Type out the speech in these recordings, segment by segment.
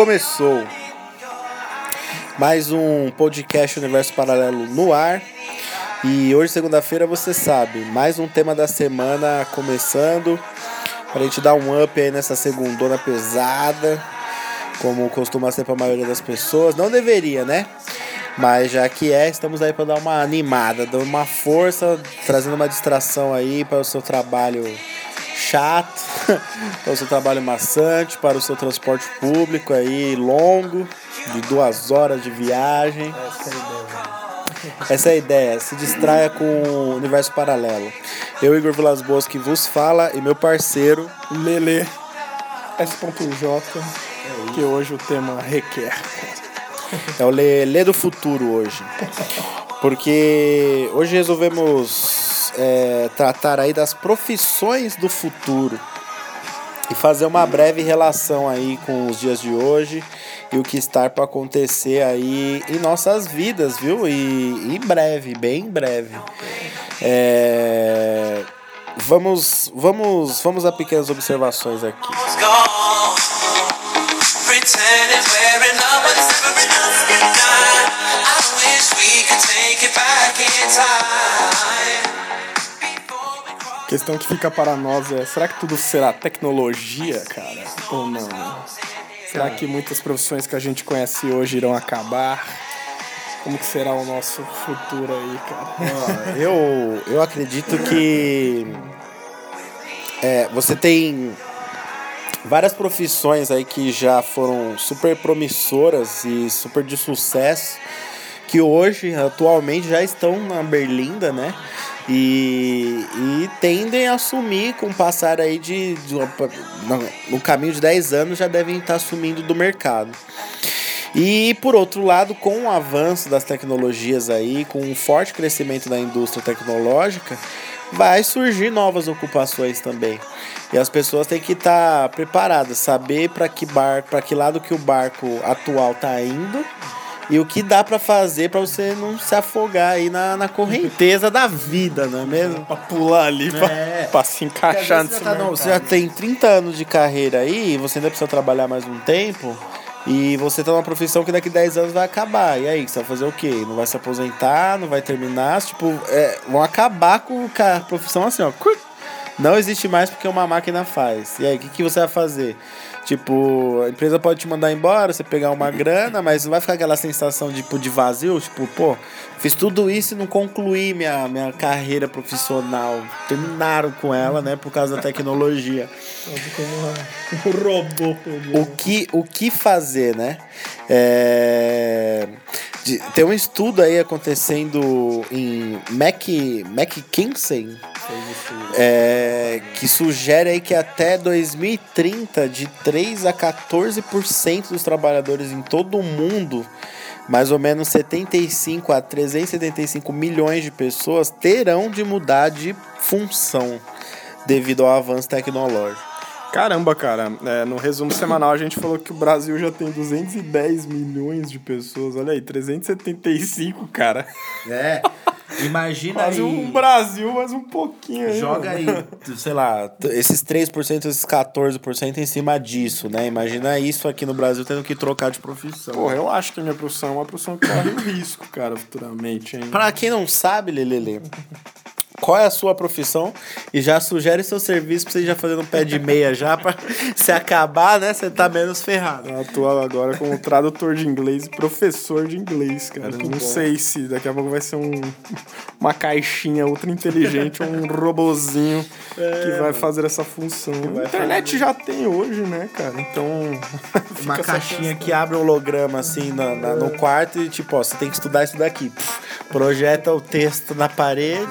começou mais um podcast Universo Paralelo no ar. E hoje, segunda-feira, você sabe, mais um tema da semana começando. Pra gente dar um up aí nessa segundona pesada, como costuma ser pra maioria das pessoas. Não deveria, né? Mas já que é, estamos aí para dar uma animada, dando uma força, trazendo uma distração aí para o seu trabalho chato, para o seu trabalho maçante, para o seu transporte público aí longo, de duas horas de viagem. Essa é a ideia, se distraia com o universo paralelo. Eu, Igor Vilas Boas, que vos fala, e meu parceiro, Lele S.J, que hoje o tema requer. É o Lelê do futuro hoje. Porque hoje resolvemos é, tratar aí das profissões do futuro. E fazer uma breve relação aí com os dias de hoje e o que está para acontecer aí em nossas vidas, viu? E em breve, bem em breve. É, Vamos, vamos, vamos a pequenas observações aqui. was questão que fica para nós é: será que tudo será tecnologia, cara? Ou não? Será que muitas profissões que a gente conhece hoje irão acabar? Como que será o nosso futuro aí, cara? Eu, eu acredito que é, você tem várias profissões aí que já foram super promissoras e super de sucesso que hoje, atualmente, já estão na berlinda, né? E, e tendem a assumir com o passar aí de, de no, caminho de 10 anos já devem estar assumindo do mercado. E por outro lado, com o avanço das tecnologias aí, com o forte crescimento da indústria tecnológica, vai surgir novas ocupações também. E as pessoas têm que estar preparadas, saber para que barco, para que lado que o barco atual tá indo e o que dá para fazer para você não se afogar aí na, na correnteza da vida, não é mesmo? pra pular ali, pra, É. pra se encaixar nesse você, tá- não, você já tem 30 anos de carreira aí, e você ainda precisa trabalhar mais um tempo. E você tá numa profissão que daqui 10 anos vai acabar. E aí, você vai fazer o quê? Não vai se aposentar, não vai terminar. Tipo, é, vão acabar com a profissão assim, ó. Não existe mais porque uma máquina faz. E aí, o que, que você vai fazer? Tipo, a empresa pode te mandar embora, você pegar uma grana, mas não vai ficar aquela sensação tipo, de vazio, tipo, pô, fiz tudo isso e não concluí minha, minha carreira profissional. Terminaram com ela, né, por causa da tecnologia. O robô pegou. O que, o que fazer, né? É, tem um estudo aí acontecendo em Mac, McKinsey, é, que sugere aí que até 2030, de 3 a 14% dos trabalhadores em todo o mundo, mais ou menos 75 a 375 milhões de pessoas, terão de mudar de função devido ao avanço tecnológico. Caramba, cara. É, no resumo semanal a gente falou que o Brasil já tem 210 milhões de pessoas. Olha aí, 375, cara. É, imagina Quase um Brasil, mas um pouquinho aí. Joga mano. aí, sei lá, esses 3%, esses 14% em cima disso, né? Imagina isso aqui no Brasil tendo que trocar de profissão. Porra, eu acho que a minha profissão é uma profissão que corre risco, cara, futuramente, hein? Pra quem não sabe, Lelele, qual é a sua profissão? E já sugere seu serviço pra você já fazer um pé de meia já, pra se acabar, né? Você tá menos ferrado. Eu atuo agora como tradutor de inglês e professor de inglês, cara. não sei se daqui a pouco vai ser um, uma caixinha ultra inteligente ou um robozinho que vai fazer essa função. A internet já tem hoje, né, cara? Então. Uma caixinha que abre um holograma assim na, na- no quarto e tipo, ó, você tem que estudar isso daqui. Pff, projeta o texto na parede.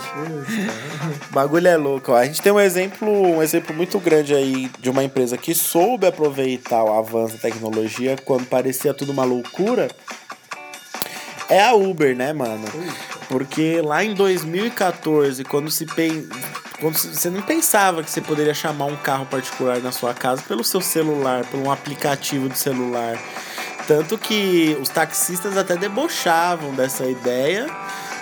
O bagulho é louco. Ó. A gente tem um exemplo, um exemplo muito grande aí de uma empresa que soube aproveitar o avanço da tecnologia quando parecia tudo uma loucura. é a Uber, né, mano? Porque lá em 2014, quando se pen... quando você não pensava que você poderia chamar um carro particular na sua casa pelo seu celular, por um aplicativo de celular. Tanto que os taxistas até debochavam dessa ideia.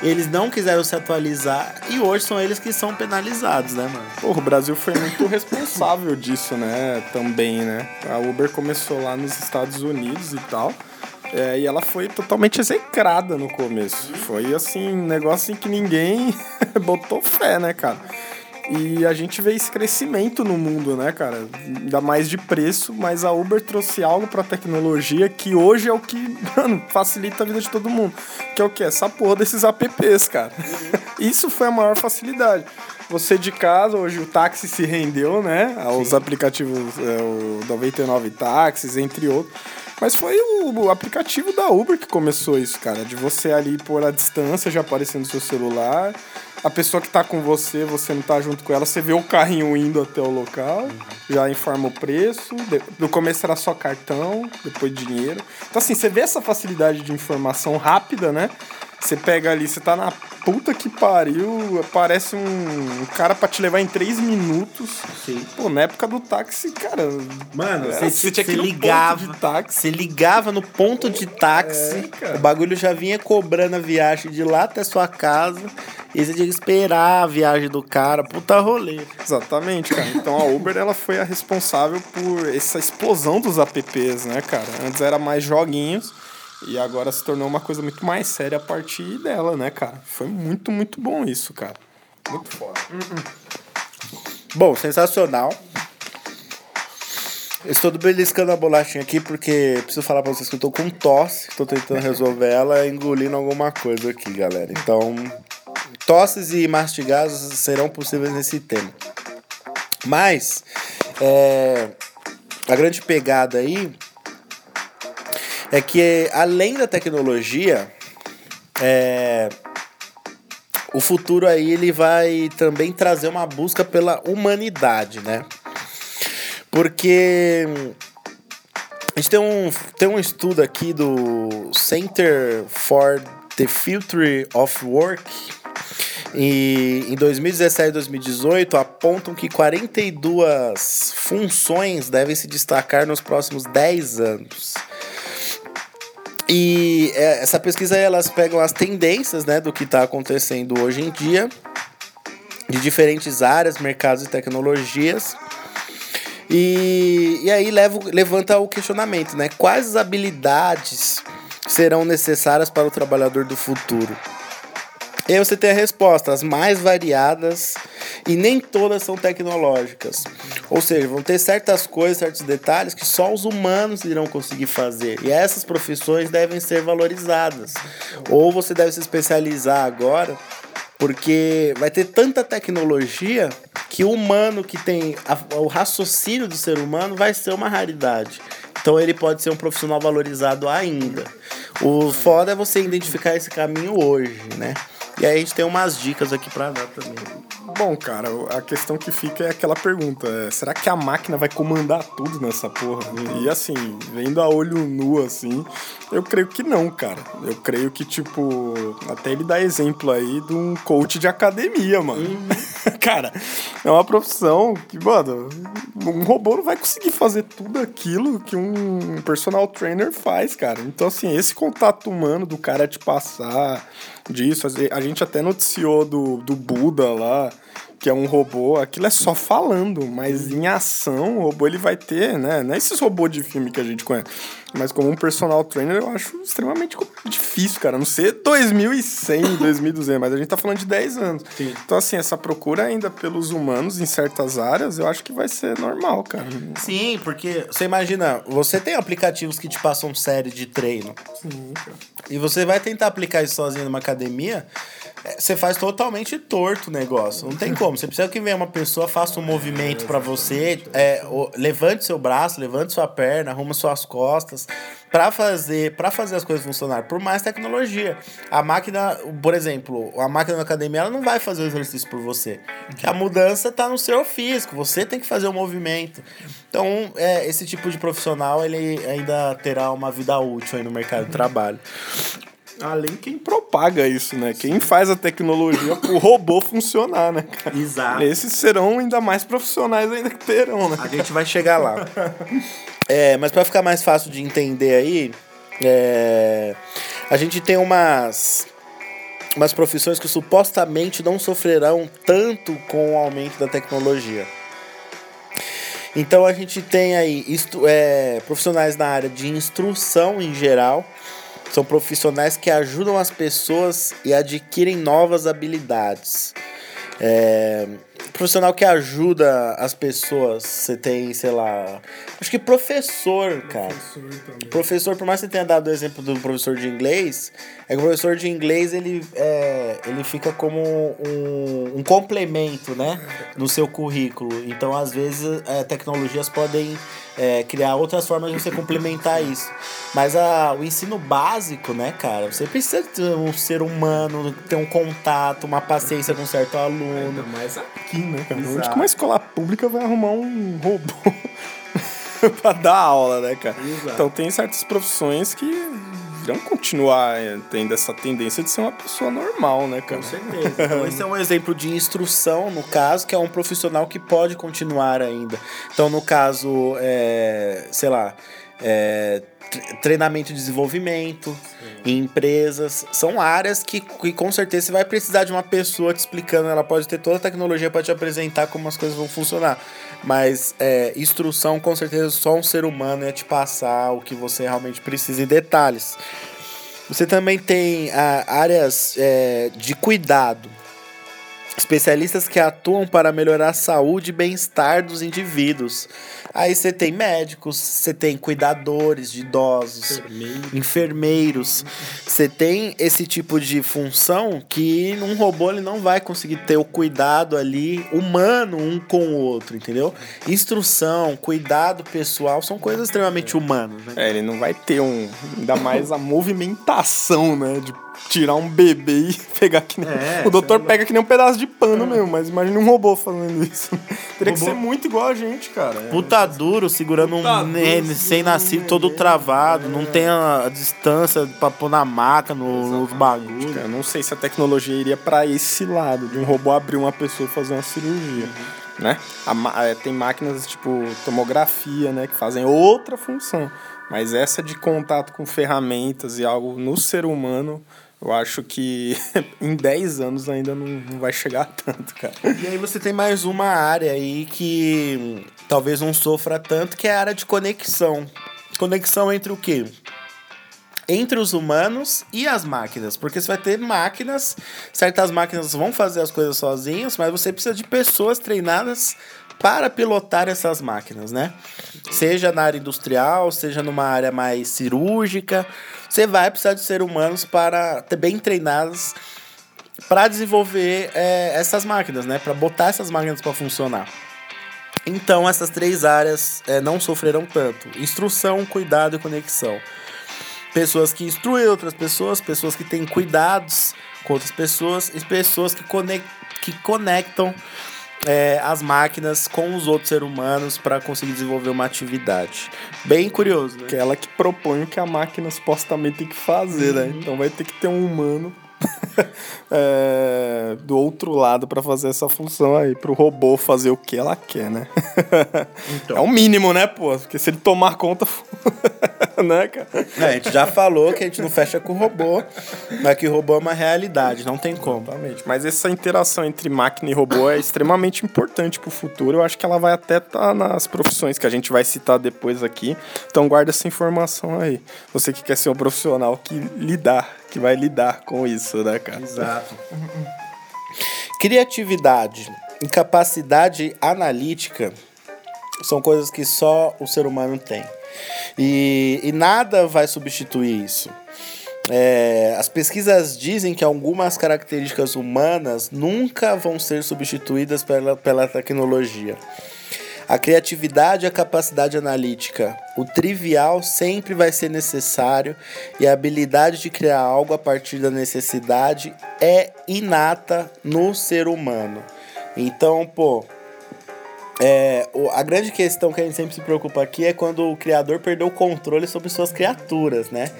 Eles não quiseram se atualizar e hoje são eles que são penalizados, né, mano? Porra, o Brasil foi muito responsável disso, né? Também, né? A Uber começou lá nos Estados Unidos e tal. é, e ela foi totalmente execrada no começo. Foi assim, um negócio em que ninguém botou fé, né, cara? E a gente vê esse crescimento no mundo, né, cara? Ainda mais de preço, mas a Uber trouxe algo pra tecnologia que hoje é o que, mano, facilita a vida de todo mundo. Que é o que? Essa porra desses apps, cara. Isso foi a maior facilidade. Você de casa, hoje o táxi se rendeu, né? Aos aplicativos, é, o 99 táxis, entre outros. Mas foi o, o aplicativo da Uber que começou isso, cara. De você ali pôr a distância, já aparecendo no seu celular. A pessoa que tá com você, você não tá junto com ela, você vê o carrinho indo até o local, já informa o preço. No começo era só cartão, depois dinheiro. Então, assim, você vê essa facilidade de informação rápida, né? Você pega ali, você tá na puta que pariu, aparece um, um cara pra te levar em três minutos. Sim. Pô, na época do táxi, cara. Mano, você, você tinha que ligava. ponto de táxi. Você ligava no ponto de táxi, É, cara. o bagulho já vinha cobrando a viagem de lá até sua casa. E você tinha que esperar a viagem do cara, puta rolê. Exatamente, cara. Então a Uber ela foi a responsável por essa explosão dos apps, né, cara? Antes era mais joguinhos e agora se tornou uma coisa muito mais séria a partir dela, né, cara? Foi muito, muito bom isso, cara. Muito foda. Bom, sensacional. Estou beliscando a bolachinha aqui porque preciso falar pra vocês que eu tô com tosse, tô tentando resolver ela engolindo alguma coisa aqui, galera. Então, tosses e mastigados serão possíveis nesse tema. Mas, é, a grande pegada aí é que além da tecnologia, é, o futuro aí ele vai também trazer uma busca pela humanidade, né? Porque a gente tem um, tem um estudo aqui do Center for the Future of Work e em 2017 e 2018 apontam que 42 funções devem se destacar nos próximos 10 anos. E é, essa pesquisa elas pegam as tendências né, do que está acontecendo hoje em dia, de diferentes áreas, mercados e tecnologias. E, e aí leva, levanta o questionamento, né? Quais habilidades serão necessárias para o trabalhador do futuro? E a resposta, as mais variadas e nem todas são tecnológicas. Ou seja, vão ter certas coisas, certos detalhes que só os humanos irão conseguir fazer. E essas profissões devem ser valorizadas. Ou você deve se especializar agora, porque vai ter tanta tecnologia que o humano que tem a- o raciocínio do ser humano vai ser uma raridade. Então ele pode ser um profissional valorizado ainda. O foda é você identificar esse caminho hoje, né? E aí a gente tem umas dicas aqui pra dar também. Bom, cara, a questão que fica é aquela pergunta: é, será que a máquina vai comandar tudo nessa porra? E assim, vendo a olho nu assim, eu creio que não, cara. Eu creio que, tipo, até ele dá exemplo aí de um coach de academia, mano. cara, é uma profissão que, mano, um robô não vai conseguir fazer tudo aquilo que um personal trainer faz, cara. Então, assim, esse contato humano do cara te passar disso, a gente até noticiou do, do Buda lá que é um robô, aquilo é só falando, mas em ação o robô ele vai ter, né? Não é esses robôs de filme que a gente conhece, mas como um personal trainer eu acho extremamente difícil, cara. Não ser 2100, 2200, mas a gente tá falando de 10 anos. Sim. Então, assim, essa procura ainda pelos humanos em certas áreas, eu acho que vai ser normal, cara. Sim, porque você imagina, você tem aplicativos que te passam série de treino. E você vai tentar aplicar isso sozinho numa academia, é, você faz totalmente torto o negócio. Não tem como. Você precisa que venha uma pessoa, faça um movimento pra você, é, o- levante seu braço, levante sua perna, arruma suas costas, pra fazer, para fazer as coisas funcionar. Por mais tecnologia. A máquina, por exemplo, a máquina na academia, ela não vai fazer o exercício por você. A mudança tá no seu físico, você tem que fazer o movimento. Então, é, esse tipo de profissional, ele ainda terá uma vida útil aí no mercado de trabalho. Além quem propaga isso, né? Quem faz a tecnologia pro robô funcionar, né? cara? Exato. Esses serão ainda mais profissionais ainda que terão, né? A gente vai chegar lá. É, mas para ficar mais fácil de entender aí, é, a gente tem umas umas profissões que supostamente não sofrerão tanto com o aumento da tecnologia. Então a gente tem aí isto, é, profissionais na área de instrução em geral, são profissionais que ajudam as pessoas e adquirem novas habilidades. É, profissional que ajuda as pessoas, você tem, sei lá, acho que professor, cara. Professor, por mais que você tenha dado o exemplo do professor de inglês, é que o professor de inglês ele, é, ele fica como um, um complemento, né, no seu currículo. Então, às vezes, é, tecnologias podem é, criar outras formas de você complementar isso. Mas a, o ensino básico, né, cara, você precisa ter um ser humano, ter um contato, uma paciência com um certo aluno. mais aqui, né, cara? Onde Exato. que uma escola pública vai arrumar um robô pra dar aula, né, cara? Exato. Então tem certas profissões que irão continuar eh, tendo essa tendência de ser uma pessoa normal, né, cara? Com certeza. Então, esse é um exemplo de instrução, no caso, que é um profissional que pode continuar ainda. Então, no caso, é, sei lá, é, tre- treinamento e desenvolvimento em empresas, são áreas que, que com certeza você vai precisar de uma pessoa te explicando. Ela pode ter toda a tecnologia para te apresentar como as coisas vão funcionar. Mas é, instrução, com certeza, só um ser humano ia te passar o que você realmente precisa em detalhes. Você também tem ah, áreas é, de cuidado. Especialistas que atuam para melhorar a saúde e bem-estar dos indivíduos. Aí você tem médicos, você tem cuidadores de idosos, enfermeiros. Você tem esse tipo de função que um robô ele não vai conseguir ter o cuidado ali humano um com o outro, entendeu? Instrução, cuidado pessoal são coisas extremamente humanas, né? É, ele não vai ter um. Ainda mais a movimentação, né? De tirar um bebê e pegar que nem. É, o doutor pega que nem um pedaço de pano mesmo, mas imagine um robô fazendo isso. Teria que Robô- ser muito igual a gente, cara. É. Puta duro, segurando Puta um duro, nene sem-nascido segurando um todo neném, travado, é. não tem a, a distância pra pôr na maca, no, nos bagulhos. Eu não sei se a tecnologia iria pra esse lado, de um robô abrir uma pessoa e fazer uma cirurgia. Né? A é, tem máquinas tipo tomografia, né? Que fazem outra função. Mas essa de contato com ferramentas e algo no ser humano, eu acho que em 10 anos ainda não, não vai chegar tanto, cara. E aí você tem mais uma área aí que talvez não sofra tanto, que é a área de conexão. Conexão entre o quê? Entre os humanos e as máquinas. Porque você vai ter máquinas, certas máquinas vão fazer as coisas sozinhas, mas você precisa de pessoas treinadas para pilotar essas máquinas, né? Seja na área industrial, seja numa área mais cirúrgica, você vai precisar de ser humanos para ter bem treinados para desenvolver é, essas máquinas, né? Para botar essas máquinas para funcionar. Então essas três áreas é, não sofreram tanto: instrução, cuidado e conexão. Pessoas que instruem outras pessoas, pessoas que têm cuidados com outras pessoas e pessoas que, conec que conectam é, as máquinas com os outros seres humanos para conseguir desenvolver uma atividade. Bem curioso, né? Que é ela que propõe o que a máquina supostamente tem que fazer, né? Então vai ter que ter um humano é, do outro lado pra fazer essa função aí, pro robô fazer o que ela quer, né? É o mínimo, né, pô? Porque se ele tomar conta, né, cara? É, a gente já falou que a gente não fecha com robô, mas que robô é uma realidade, não tem como. Exatamente. Mas essa interação entre máquina e robô é extremamente importante pro futuro. Eu acho que ela vai até estar nas profissões que a gente vai citar depois aqui. Então guarda essa informação aí. Você que quer ser um profissional que lidar, que vai lidar com isso, né, cara? Exato. Criatividade e capacidade analítica são coisas que só o ser humano tem. E, e nada vai substituir isso. É, as pesquisas dizem que algumas características humanas nunca vão ser substituídas pela, pela tecnologia. A criatividade e a capacidade analítica. O trivial sempre vai ser necessário e a habilidade de criar algo a partir da necessidade é inata no ser humano. Então, pô, é, a grande questão que a gente sempre se preocupa aqui é quando o criador perdeu o controle sobre suas criaturas, né?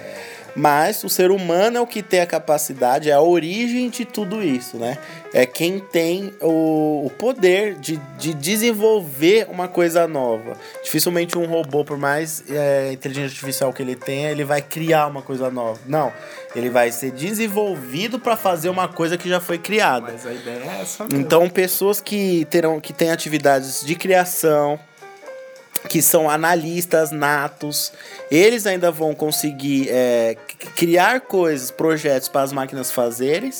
Mas o ser humano é o que tem a capacidade, é a origem de tudo isso, né? É quem tem o, o poder de, de desenvolver uma coisa nova. Dificilmente um robô, por mais é, inteligência artificial que ele tenha, ele vai criar uma coisa nova. Não, ele vai ser desenvolvido para fazer uma coisa que já foi criada. Mas a ideia é essa mesmo. Então, pessoas que terão que têm atividades de criação, que são analistas natos, eles ainda vão conseguir é, criar coisas, projetos para as máquinas fazerem,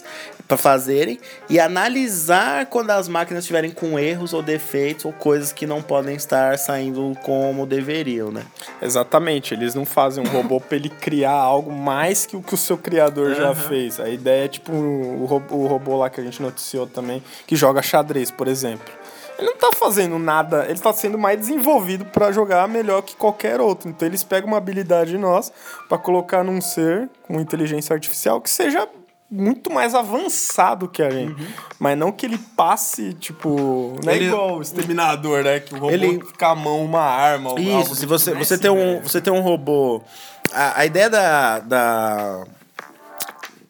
para fazerem e analisar quando as máquinas estiverem com erros ou defeitos ou coisas que não podem estar saindo como deveriam, né? Exatamente, eles não fazem um robô pra ele criar algo mais que o que o seu criador já fez. A ideia é tipo o robô, o robô lá que a gente noticiou também, que joga xadrez, por exemplo. Ele não tá fazendo nada, ele tá sendo mais desenvolvido pra jogar melhor que qualquer outro. Então eles pegam uma habilidade nossa pra colocar num ser com inteligência artificial que seja muito mais avançado que a gente. Mas não que ele passe, tipo. Não é Ele- igual o exterminador, né? Que o robô Ele- fica a mão uma arma. Isso, se tipo. você, é você, assim, tem um, você tem um robô. A, a ideia da, da,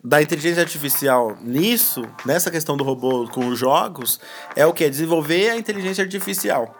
da inteligência artificial nisso, nessa questão do robô com os jogos, é o que? Desenvolver a inteligência artificial.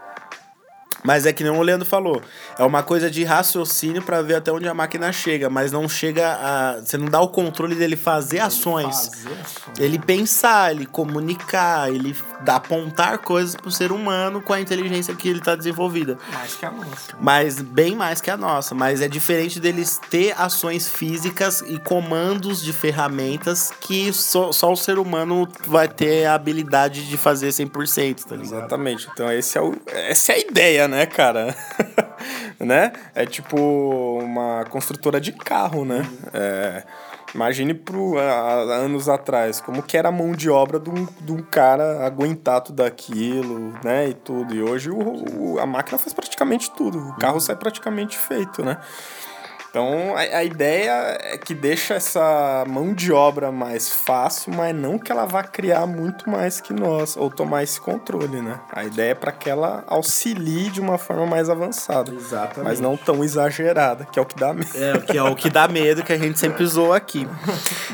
Mas é que nem o Leandro falou, é uma coisa de raciocínio para ver até onde a máquina chega, mas não chega a. Você não dá o controle dele fazer ações. Fazer ações. Ele pensar, ele comunicar, ele dá- apontar coisas pro ser humano com a inteligência que ele tá desenvolvida Mais que a nossa. mas bem mais que a nossa. Mas é diferente deles ter ações físicas e comandos de ferramentas que só, só o ser humano vai ter a habilidade de fazer 100%, tá ligado? Exatamente. Então esse é o, essa é a ideia, né, cara? né? É tipo uma construtora de carro, né? É, imagine pro, há, há anos atrás, como que era a mão de obra de um, de um cara aguentar tudo aquilo, né? E tudo. E hoje o, o- a máquina faz praticamente tudo. O carro sai praticamente feito, né? Então a, a ideia é que deixa essa mão de obra mais fácil, mas não que ela vá criar muito mais que nós, ou tomar esse controle, né? A ideia é para que ela auxilie de uma forma mais avançada. Exatamente. Mas não tão exagerada, que é o que dá medo. É, que é o que dá medo que a gente sempre zoa aqui.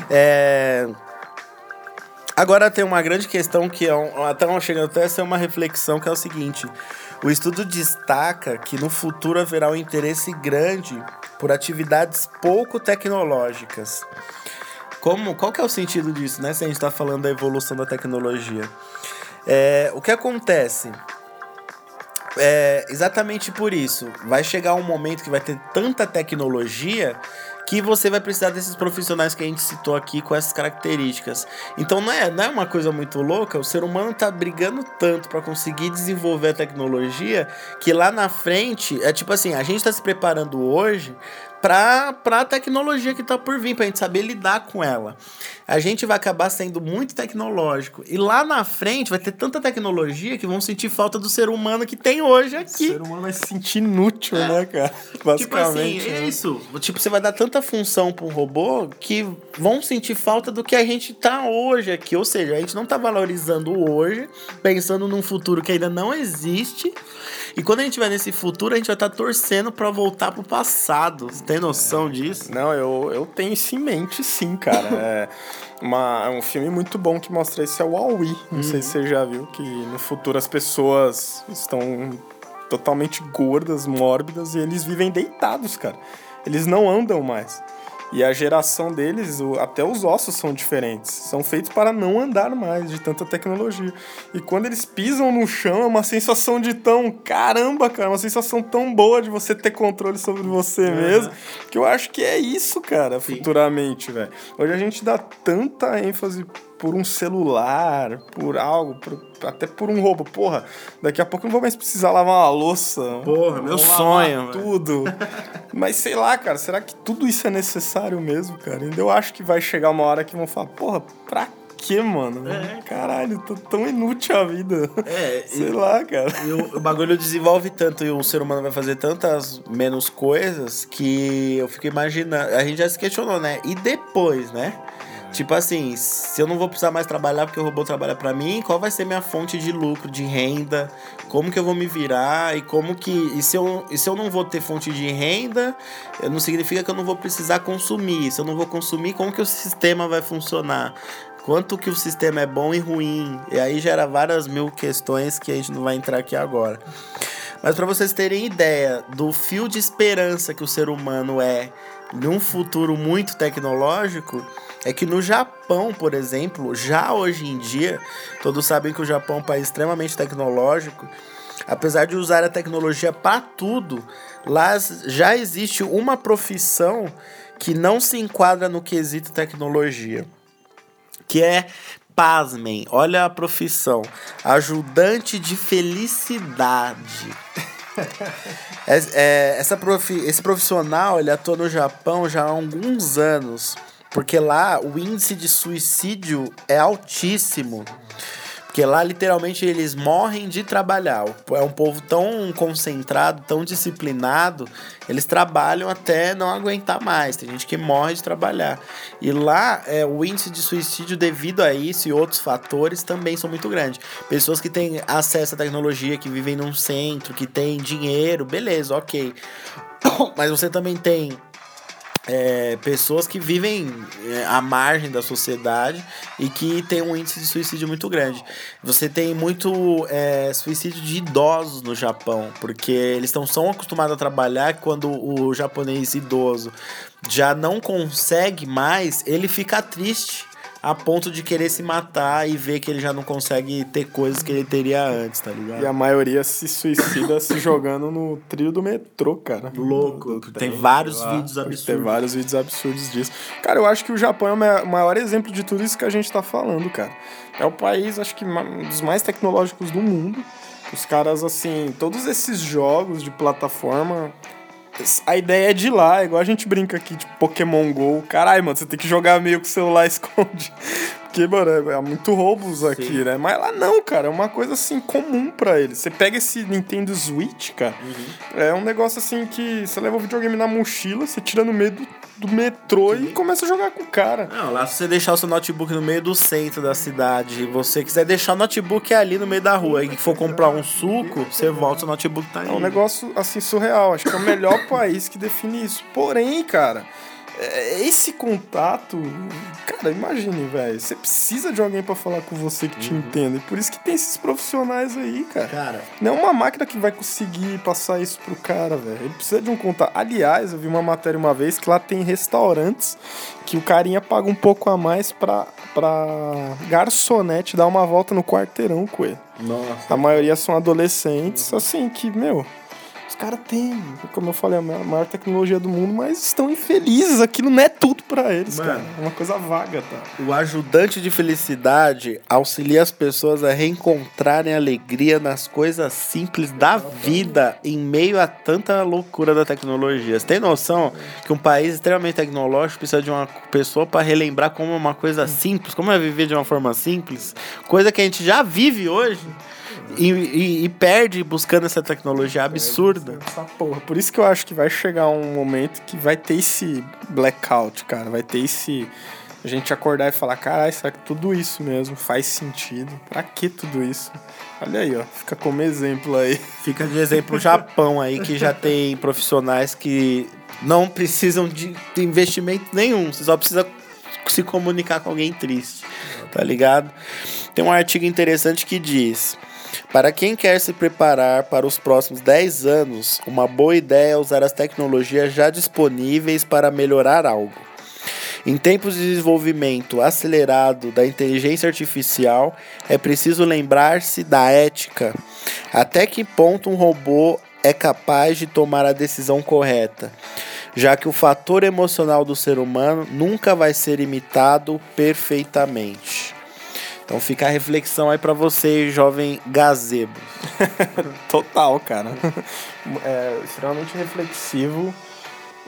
É... Agora tem uma grande questão que é um, até chegando até a ser uma reflexão que é o seguinte: o estudo destaca que no futuro haverá um interesse grande por atividades pouco tecnológicas. Como, qual que é o sentido disso, né? Se a gente está falando da evolução da tecnologia. É, o que acontece? É exatamente por isso. Vai chegar um momento que vai ter tanta tecnologia que você vai precisar desses profissionais que a gente citou aqui com essas características. Então não é, não é uma coisa muito louca, o ser humano tá brigando tanto para conseguir desenvolver a tecnologia que lá na frente, é tipo assim, a gente tá se preparando hoje para a tecnologia que tá por vir, pra gente saber lidar com ela. A gente vai acabar sendo muito tecnológico. E lá na frente vai ter tanta tecnologia que vão sentir falta do ser humano que tem hoje O aqui. ser humano vai se sentir inútil, né, cara? Tipo assim, Basicamente. é né? isso. Tipo, você vai dar tanta função para um robô que vão sentir falta do que a gente tá hoje aqui. Ou seja, a gente não tá valorizando o hoje, pensando num futuro que ainda não existe. E quando a gente vai nesse futuro, a gente vai estar torcendo para voltar pro passado. Você tem noção disso? Não, eu, eu tenho isso em mente, sim, cara. É, uma, é um filme muito bom que mostra isso, é o Aui. Não sei se você já viu, que no futuro as pessoas estão totalmente gordas, mórbidas, e eles vivem deitados, cara. Eles não andam mais. E a geração deles, o- até os ossos são diferentes. São feitos para não andar mais de tanta tecnologia. E quando eles pisam no chão, é uma sensação de tão. Caramba, cara, uma sensação tão boa de você ter controle sobre você mesmo. Que eu acho que é isso, cara, futuramente, velho. Hoje a gente dá tanta ênfase por um celular, por algo, por- até por um roubo. Porra, daqui a pouco eu não vou mais precisar lavar uma louça. Porra, meu sonho. Tudo. Mas sei lá, cara, será que tudo isso é necessário mesmo, cara? Ainda eu acho que vai chegar uma hora que vão falar, porra, pra quê, mano? É. Caralho, tô tão inútil a vida. É, Sei lá, cara. E o, o bagulho desenvolve tanto e o ser humano vai fazer tantas menos coisas que eu fico imaginando. A gente já se questionou, né? E depois, né? Tipo assim, se eu não vou precisar mais trabalhar porque o robô trabalha para mim, qual vai ser minha fonte de lucro, de renda? Como que eu vou me virar? E como que. E se eu, e se eu não vou ter fonte de renda, não significa que eu não vou precisar consumir. Se eu não vou consumir, como que o sistema vai funcionar? Quanto que o sistema é bom e ruim? E aí gera várias mil questões que a gente não vai entrar aqui agora. Mas para vocês terem ideia do fio de esperança que o ser humano é num futuro muito tecnológico, é que no Japão, por exemplo, já hoje em dia, todos sabem que o Japão é um país extremamente tecnológico. Apesar de usar a tecnologia para tudo, lá já existe uma profissão que não se enquadra no quesito tecnologia, que é pasmem, olha a profissão, ajudante de felicidade. é, é, essa profi esse profissional ele atua no Japão já há alguns anos porque lá o índice de suicídio é altíssimo. Porque lá, literalmente, eles morrem de trabalhar. É um povo tão concentrado, tão disciplinado, eles trabalham até não aguentar mais. Tem gente que morre de trabalhar. E lá, é, o índice de suicídio, devido a isso e outros fatores, também são muito grandes. Pessoas que têm acesso à tecnologia, que vivem num centro, que têm dinheiro, beleza, ok. Mas você também tem é, pessoas que vivem é, à margem da sociedade e que tem um índice de suicídio muito grande. Você tem muito é, suicídio de idosos no Japão, porque eles estão tão acostumados a trabalhar quando o japonês idoso já não consegue mais, ele fica triste a ponto de querer se matar e ver que ele já não consegue ter coisas que ele teria antes, tá ligado? E a maioria se suicida se jogando no trio do metrô, cara. Louco. Do tem vários lá. vídeos absurdos. Tem vários vídeos absurdos disso. Cara, eu acho que o Japão é o maior exemplo de tudo isso que a gente tá falando, cara. É o país, acho que, um dos mais tecnológicos do mundo. Os caras, assim, todos esses jogos de plataforma a ideia é de lá, igual a gente brinca aqui de Pokémon GO. Caralho, mano, você tem que jogar meio com o celular esconde. Porque, mano, é, é muito roubos aqui, Sim. né? Mas lá não, cara, é uma coisa assim comum para eles. Você pega esse Nintendo Switch, cara, uhum. é um negócio assim que você leva o videogame na mochila, você tira no meio do, do metrô Sim. e começa a jogar com o cara. Não, lá se você deixar o seu notebook no meio do centro da cidade e você quiser deixar o notebook ali no meio da rua e for comprar um suco, você volta, o notebook tá aí. É um negócio assim surreal. Acho que é o melhor país que define isso. Porém, cara esse contato, cara, imagine, velho. Você precisa de alguém para falar com você que te uhum. entenda. E por isso que tem esses profissionais aí, cara. Cara. Não é uma máquina que vai conseguir passar isso pro cara, velho. Ele precisa de um contato. Aliás, eu vi uma matéria uma vez que lá tem restaurantes que o carinha paga um pouco a mais pra, pra garçonete dar uma volta no quarteirão com ele. Nossa. A maioria são adolescentes, assim, que, meu os caras têm, como eu falei, a maior tecnologia do mundo, mas estão infelizes. Aquilo não é tudo para eles, Mano, cara. É uma coisa vaga, tá? O ajudante de felicidade auxilia as pessoas a reencontrarem alegria nas coisas simples da vida em meio a tanta loucura da tecnologia. Você tem noção que um país extremamente tecnológico precisa de uma pessoa para relembrar como é uma coisa simples, como é viver de uma forma simples, coisa que a gente já vive hoje. E, e, e, perde buscando essa tecnologia absurda. Essa porra. Por isso que eu acho que vai chegar um momento que vai ter esse blackout, cara. Vai ter esse. A gente acordar e falar, caralho, será que tudo isso mesmo faz sentido? Pra que tudo isso? Olha aí, ó. Fica como exemplo aí. Fica de exemplo o Japão aí, que já tem profissionais que não precisam de investimento nenhum. Você só precisa se comunicar com alguém triste. Tá ligado? Tem um artigo interessante que diz. Para quem quer se preparar para os próximos 10 anos, uma boa ideia é usar as tecnologias já disponíveis para melhorar algo. Em tempos de desenvolvimento acelerado da inteligência artificial, é preciso lembrar-se da ética. Até que ponto um robô é capaz de tomar a decisão correta, já que o fator emocional do ser humano nunca vai ser imitado perfeitamente. Então fica a reflexão aí para você, jovem gazebo. Total, cara. É extremamente reflexivo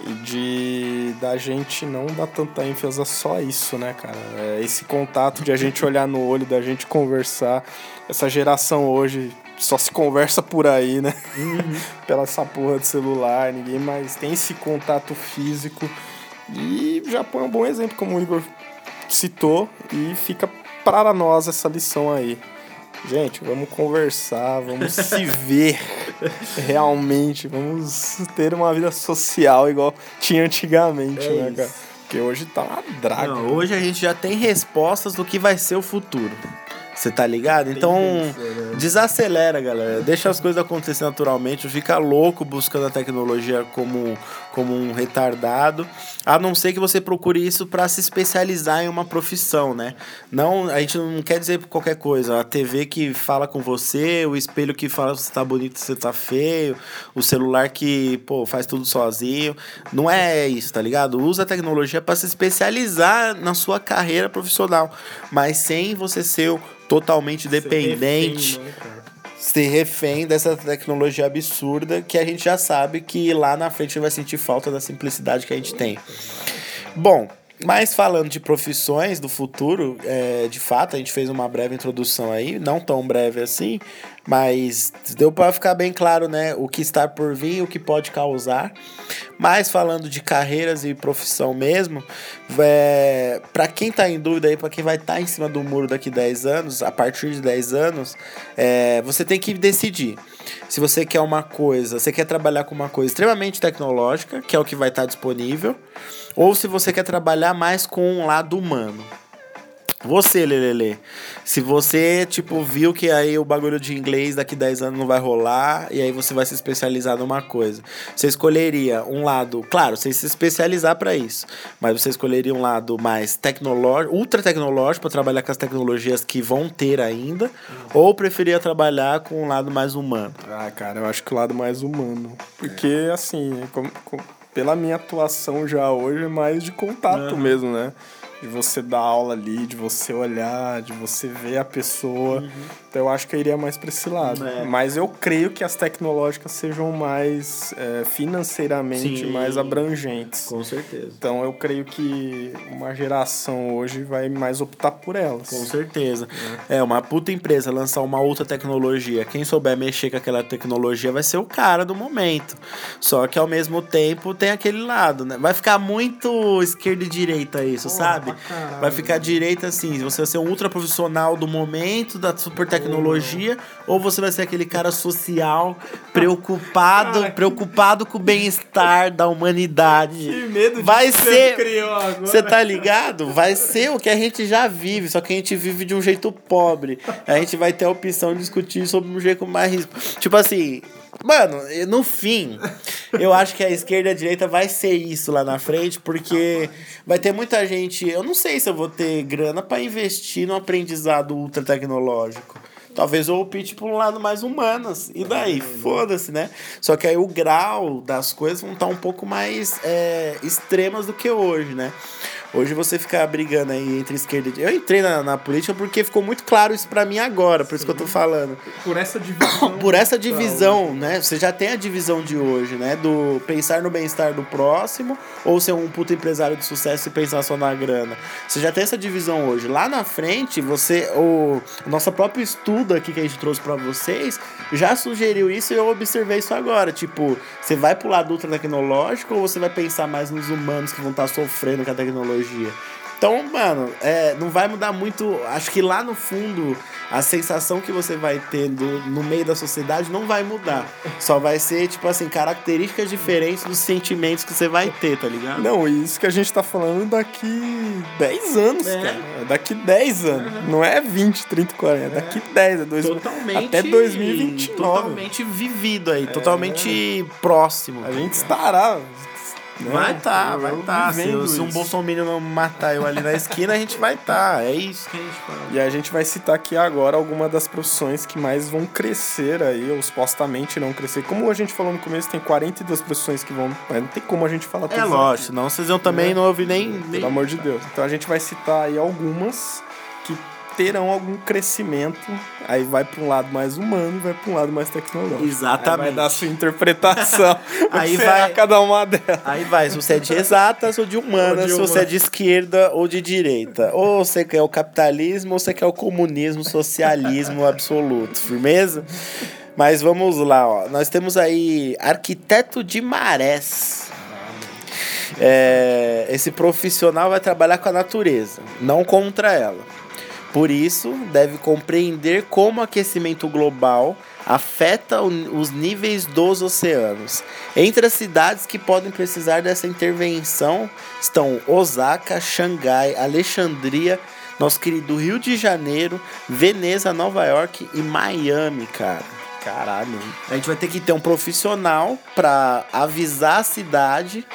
e de da gente não dar tanta ênfase a só isso, né, cara? É esse contato de a gente olhar no olho, da gente conversar. Essa geração hoje só se conversa por aí, né? Uhum. Pela essa porra de celular, ninguém mais tem esse contato físico. E o Japão é um bom exemplo, como o Igor citou e fica para nós essa lição aí. Gente, vamos conversar, vamos se ver realmente, vamos ter uma vida social igual tinha antigamente, É né, cara? Porque hoje tá uma draga. Não, hoje a gente já tem respostas do que vai ser o futuro. Você tá ligado? Então, desacelera, galera. Deixa as coisas acontecer naturalmente. Fica louco buscando a tecnologia como, como um retardado. A não ser que você procure isso para se especializar em uma profissão, né? Não, a gente não quer dizer qualquer coisa. A TV que fala com você, o espelho que fala se você tá bonito, se você tá feio, o celular que, pô, faz tudo sozinho. Não é isso, tá ligado? Usa a tecnologia para se especializar na sua carreira profissional, mas sem você ser totalmente dependente, né, ser refém dessa tecnologia absurda que a gente já sabe que lá na frente vai sentir falta da simplicidade que a gente tem. Bom, mas falando de profissões do futuro, é, de fato, a gente fez uma breve introdução aí, não tão breve assim, mas deu para ficar bem claro, né, o que está por vir, o que pode causar. Mas falando de carreiras e profissão mesmo, é, para quem tá em dúvida aí, para quem vai estar tá em cima do muro daqui 10 anos, a partir de 10 anos, é, você tem que decidir. Se você quer uma coisa, você quer trabalhar com uma coisa extremamente tecnológica, que é o que vai estar disponível, ou se você quer trabalhar mais com um lado humano. Você, Lelele, se você, tipo, viu que aí o bagulho de inglês daqui 10 anos não vai rolar, e aí você vai se especializar numa coisa, você escolheria um lado, claro, você se especializar para isso, mas você escolheria um lado mais tecnológico, ultra tecnológico, para trabalhar com as tecnologias que vão ter ainda, ou preferia trabalhar com um lado mais humano? Ah, cara, eu acho que o lado mais humano. Porque, assim, com- com- pela minha atuação já hoje, é mais de contato mesmo, né? De você dar aula ali, de você olhar, de você ver a pessoa. Então eu acho que eu iria mais pra esse lado. É. Mas eu creio que as tecnológicas sejam mais é, financeiramente Sim. mais abrangentes. Com certeza. Então eu creio que uma geração hoje vai mais optar por elas. Com certeza. É, uma puta empresa lançar uma outra tecnologia. Quem souber mexer com aquela tecnologia vai ser o cara do momento. Só que ao mesmo tempo tem aquele lado, né? Vai ficar muito esquerda e direita isso, sabe? Vai ficar direita assim, você vai ser um ultra profissional do momento, da super tecnologia, ou você vai ser aquele cara social, preocupado, preocupado com o bem-estar da humanidade. vai ser você tá ligado? Vai ser o que a gente já vive, só que a gente vive de um jeito pobre. A gente vai ter a opção de discutir sobre um jeito mais risco. Tipo assim, mano, no fim, eu acho que a esquerda e a direita vai ser isso lá na frente, porque vai ter muita gente. Eu não sei se eu vou ter grana pra investir no aprendizado ultra tecnológico. Talvez eu opte por um lado mais humanas. E daí? Foda-se, né? Só que aí o grau das coisas vão estar um pouco mais é, extremas do que hoje, né? Hoje você ficar brigando aí entre esquerda e. Eu entrei na, na política porque ficou muito claro isso pra mim agora, por isso que eu tô falando. Por essa divisão. Por essa divisão, né? Você já tem a divisão de hoje, né? Do pensar no bem-estar do próximo ou ser um puto empresário de sucesso e pensar só na grana. Você já tem essa divisão hoje. Lá na frente, você. O, o nosso próprio estudo aqui que a gente trouxe pra vocês já sugeriu isso e eu observei isso agora. Tipo, você vai pro lado ultra tecnológico ou você vai pensar mais nos humanos que vão estar sofrendo com a tecnologia? Então, mano, é, não vai mudar muito. Acho que lá no fundo, a sensação que você vai ter do- no meio da sociedade não vai mudar. Só vai ser, tipo assim, características diferentes dos sentimentos que você vai ter, tá ligado? Não, isso que a gente tá falando daqui 10 anos, É. cara. É daqui 10 anos. Não é 20, 30, 40. É daqui 10, é dois, Totalmente. até 2029. Totalmente vivido aí, totalmente próximo. A gente estará. Né? Vai tá, vai Eu tá. Se, vivendo se um não matar eu ali na esquina, a gente vai tá. É isso que a gente fala. E a gente vai citar aqui agora algumas das profissões que mais vão crescer aí, ou supostamente não crescer. Como a gente falou no começo, tem 42 profissões que vão. Mas não tem como a gente falar É todas lógico, senão vocês iam também não ouvir nem. nem... Pelo amor de Deus. Então a gente vai citar aí algumas que terão algum crescimento. Aí vai para um lado mais humano, vai para um lado mais tecnológico. Exatamente. Aí vai dar a sua interpretação. Aí vai- cada uma delas. Aí vai, se você é de exatas ou de humanas, Ou de se você é de esquerda ou de direita. Ou você quer o capitalismo ou você quer o comunismo, socialismo absoluto. Firmeza? Mas vamos lá, ó. Nós temos aí arquiteto de marés. É, esse profissional vai trabalhar com a natureza, não contra ela. Por isso, deve compreender como o aquecimento global afeta os níveis dos oceanos. Entre as cidades que podem precisar dessa intervenção estão Osaka, Xangai, Alexandria, nosso querido Rio de Janeiro, Veneza, Nova York e Miami, cara. Caralho. A gente vai ter que ter um profissional pra avisar a cidade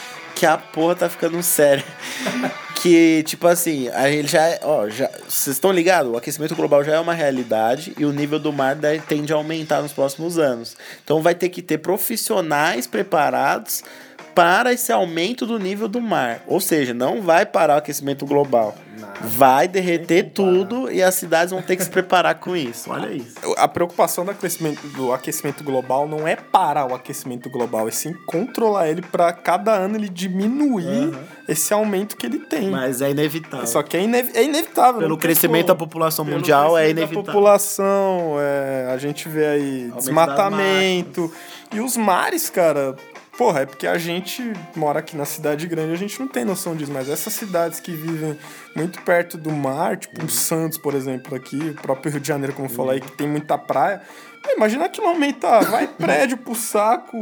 que a porra tá ficando séria. que, tipo assim, a gente já. é- Ó, já. Vocês estão ligados? O aquecimento global já é uma realidade e o nível do mar tende a aumentar nos próximos anos. Então vai ter que ter profissionais preparados para esse aumento do nível do mar. Ou seja, não vai parar o aquecimento global. Vai derreter tudo e as cidades vão ter que se preparar com isso. Olha isso. A preocupação do aquecimento, do aquecimento global não é parar o aquecimento global, é sim controlar ele para cada ano ele diminuir esse aumento que ele tem. Mas é inevitável. Só que é, inev é inevitável. Pelo tem crescimento da população mundial é crescimento da inevitável. população, é, a gente vê aí desmatamento. E os mares, cara, porra, é porque a gente mora aqui na cidade grande, a gente não tem noção disso, mas essas cidades que vivem muito perto do mar, tipo um Santos, por exemplo, aqui, o próprio Rio de Janeiro, como eu falei, que tem muita praia. Imagina aquilo aumentar, vai prédio pro saco.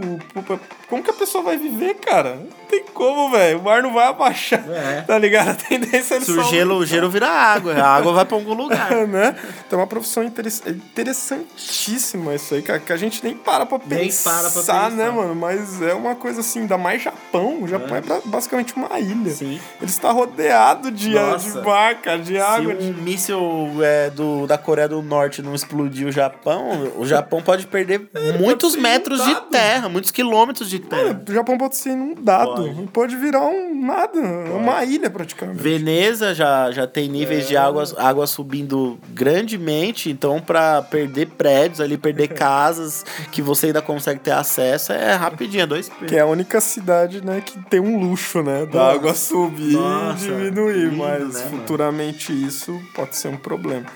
pro- Como que a pessoa vai viver, cara? Não tem como, velho. O mar não vai abaixar. É. Tá ligado? A tendência é Se o gelo, o gelo vira água, a água vai pra algum lugar. né? Então é uma profissão interess- interessantíssima isso aí, cara, que a gente nem para pra Nem pensar, para pra pensar. né, mano? Mas é uma coisa assim, ainda mais Japão. O Japão é, ba- basicamente uma ilha. Sim. Ele está rodeado de, Nossa. de mar, cara, de Se água. um de- míssil é, do, da Coreia do Norte não explodir o Japão, o Japão pode perder muitos ser metros de inundado. terra, muitos quilômetros de terra. O Japão pode ser inundado. Pode. Pode, virar um nada. Uma ilha, praticamente. Veneza já, já tem níveis de água, água subindo grandemente, então para perder prédios ali, perder casas que você ainda consegue ter acesso, é rapidinho, é dois P. Que é a única cidade, né, que tem um luxo, né? Da Nossa. água subir Nossa, e diminuir. lindo, mas né, mano? futuramente isso pode ser um problema.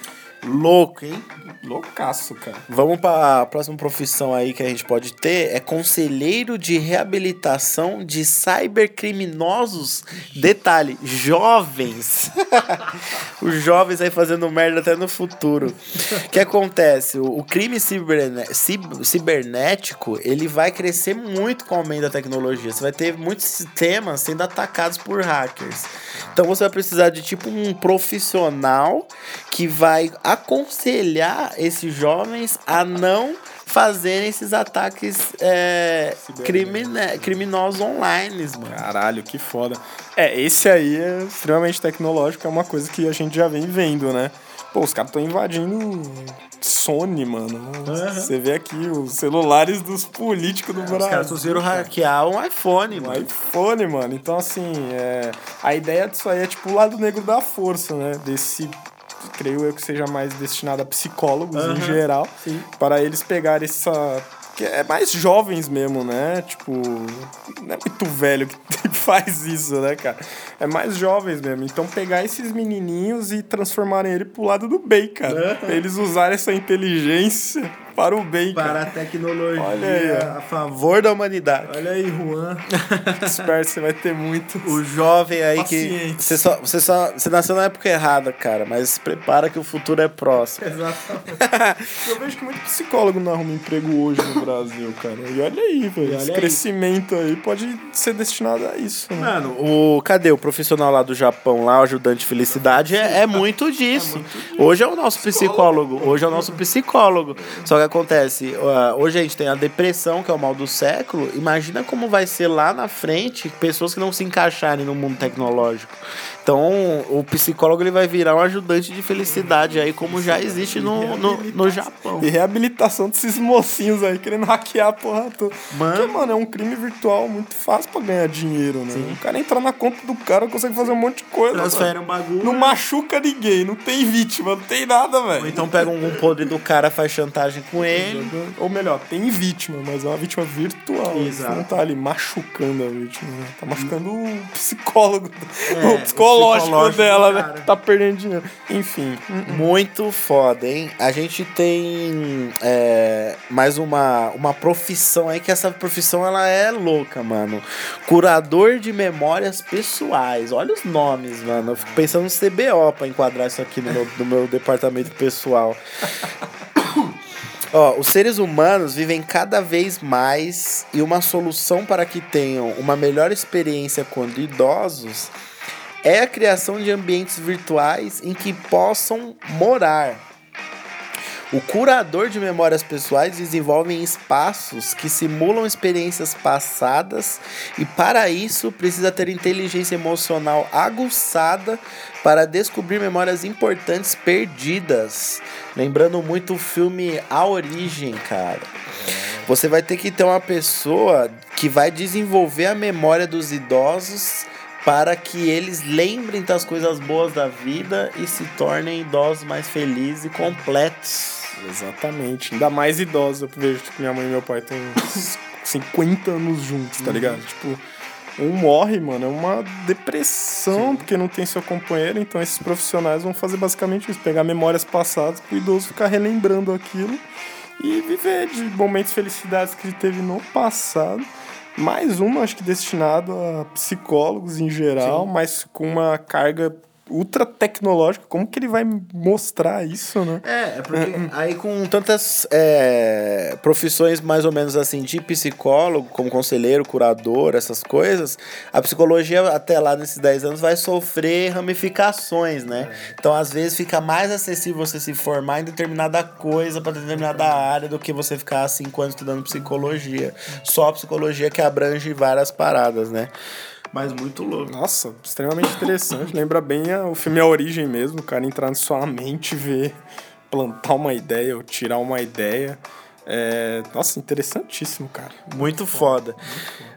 Louco, hein? Loucaço, cara. Vamos para a próxima profissão aí que a gente pode ter é conselheiro de reabilitação de cybercriminosos. Detalhe, jovens. Os jovens aí fazendo merda até no futuro. O que acontece? O, crime ciberne- cib- cibernético, ele vai crescer muito com o aumento da tecnologia. Você vai ter muitos sistemas sendo atacados por hackers. Então você vai precisar de tipo um profissional que vai aconselhar esses jovens a não fazerem esses ataques é, crimine- criminosos online, mano. Caralho, que foda. É, esse aí é extremamente tecnológico, é uma coisa que a gente já vem vendo, né? Pô, os caras estão invadindo Sony, mano. Você vê aqui os celulares dos políticos do Os Brasil. caras conseguiram hackear um iPhone, Um mano. iPhone, mano. Então, assim, é... a ideia disso aí é tipo o lado negro da força, né? Desse, creio eu que seja mais destinado a psicólogos em geral, sim. para eles pegarem essa. Que é mais jovens mesmo, né? Tipo, não é muito velho que faz isso, né, cara? É mais jovens mesmo. Então, pegar esses menininhos e transformarem ele pro lado do bem, cara. Pra eles usarem essa inteligência para o bem, Para cara. a tecnologia Olha a favor da humanidade. Olha aí, Juan. Espero que você vai ter muito. O jovem aí que. Paciente. Você só, você só. Você nasceu na época errada, cara. Mas se prepara que o futuro é próximo. Eu vejo que muito psicólogo não arruma emprego hoje no Brasil, cara. E olha aí, velho. Esse aí. crescimento aí pode ser destinado a isso, né? Mano, o. Cadê? O profissional lá do Japão, lá, o ajudante de felicidade, é, é muito disso. Hoje é o nosso psicólogo. Hoje é o nosso psicólogo. Só que acontece, ó, hoje a gente tem a depressão, que é o mal do século. Imagina como vai ser lá na frente pessoas que não se encaixarem no mundo tecnológico. Então, o psicólogo ele vai virar um ajudante de felicidade aí, como já existe no, no, no Japão. E reabilitação desses mocinhos aí querendo hackear a porra toda. Mano. Porque, mano, é um crime virtual muito fácil pra ganhar dinheiro, né? O cara entra na conta do cara, consegue fazer um monte de coisa. Transfere um bagulho. Não machuca ninguém, não tem vítima, não tem nada, Ou velho. então pega um podre do cara, faz chantagem com ele. Ou melhor, tem vítima, mas é uma vítima virtual. Exato. Você não tá ali machucando a vítima, né? Tá machucando o psicólogo, É, o psicológico, o psicológico dela, né? cara. Tá perdendo dinheiro. Enfim, Muito foda, hein? A gente tem é, mais uma, uma profissão aí, que essa profissão ela é louca, mano. Curador de memórias pessoais. Olha os nomes, mano. Eu fico pensando no CBO pra enquadrar isso aqui no meu, no meu departamento pessoal. Ó, os seres humanos vivem cada vez mais e uma solução para que tenham uma melhor experiência quando idosos é a criação de ambientes virtuais em que possam morar. O curador de memórias pessoais desenvolve espaços que simulam experiências passadas e, para isso, precisa ter inteligência emocional aguçada para descobrir memórias importantes perdidas. Lembrando muito o filme A Origem, cara. Você vai ter que ter uma pessoa que vai desenvolver a memória dos idosos para que eles lembrem das coisas boas da vida e se tornem idosos mais felizes e completos. exatamente. Ainda mais idosa. Eu vejo, tipo, minha mãe e meu pai têm uns 50 anos juntos, tá ligado? Tipo, um morre, mano, é uma depressão, porque não tem seu companheiro, então esses profissionais vão fazer basicamente isso, pegar memórias passadas pro idoso ficar relembrando aquilo e viver de momentos de felicidades que ele teve no passado. Mais uma, acho que destinado a psicólogos em geral, mas com uma carga ultra tecnológica. Como que ele vai mostrar isso, né? É, é porque aí com tantas é, profissões mais ou menos assim de psicólogo, como conselheiro, curador, essas coisas, a psicologia até lá nesses 10 anos vai sofrer ramificações, né? Então às vezes fica mais acessível você se formar em determinada coisa para determinada área do que você ficar 5 anos estudando psicologia. Só psicologia que abrange várias paradas, né? Mas muito louco. Nossa, extremamente interessante. Lembra bem a- o filme A Origem mesmo, o cara entrar na sua mente, ver, plantar uma ideia ou tirar uma ideia. É, nossa, interessantíssimo, cara. Muito foda.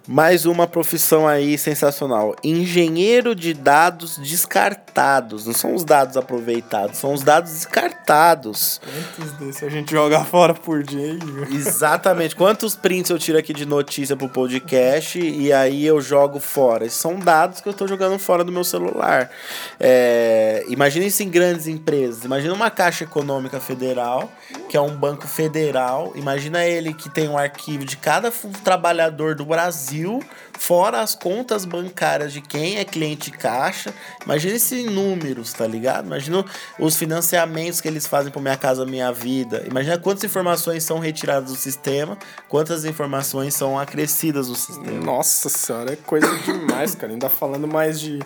Mais uma profissão aí sensacional. Engenheiro de dados descartados. Não são os dados aproveitados, são os dados descartados. Quantos desses a gente joga fora por dia? Exatamente. Quantos prints eu tiro aqui de notícia pro podcast e aí eu jogo fora? Esses são dados que eu tô jogando fora do meu celular. É, imagina isso em grandes empresas. Imagina uma Caixa Econômica Federal, que é um banco federal. Imagina ele que tem um arquivo de cada trabalhador do Brasil, fora as contas bancárias de quem é cliente caixa. Imagina isso em números, tá ligado? Imagina os financiamentos que eles fazem pro Minha Casa Minha Vida. Imagina quantas informações são retiradas do sistema, quantas informações são acrescidas no sistema. Nossa senhora, é coisa demais, cara. Ainda falando mais de,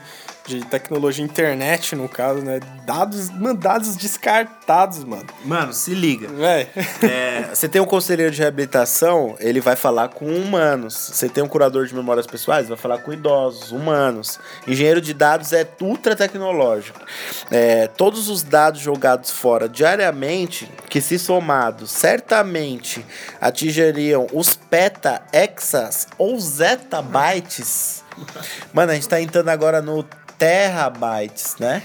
de tecnologia internet, no caso, né? Dados, mano, dados descartados, mano. Mano, se liga. Véi. É, você tem um conselheiro de reabilitação, ele vai falar com humanos. Você tem um curador de memórias pessoais, vai falar com idosos, humanos. Engenheiro de dados é ultra tecnológico. É, todos os dados jogados fora diariamente, que se somados, certamente atingiriam os peta, hexas ou zettabytes. Mano, a gente tá entrando agora no terabytes, né?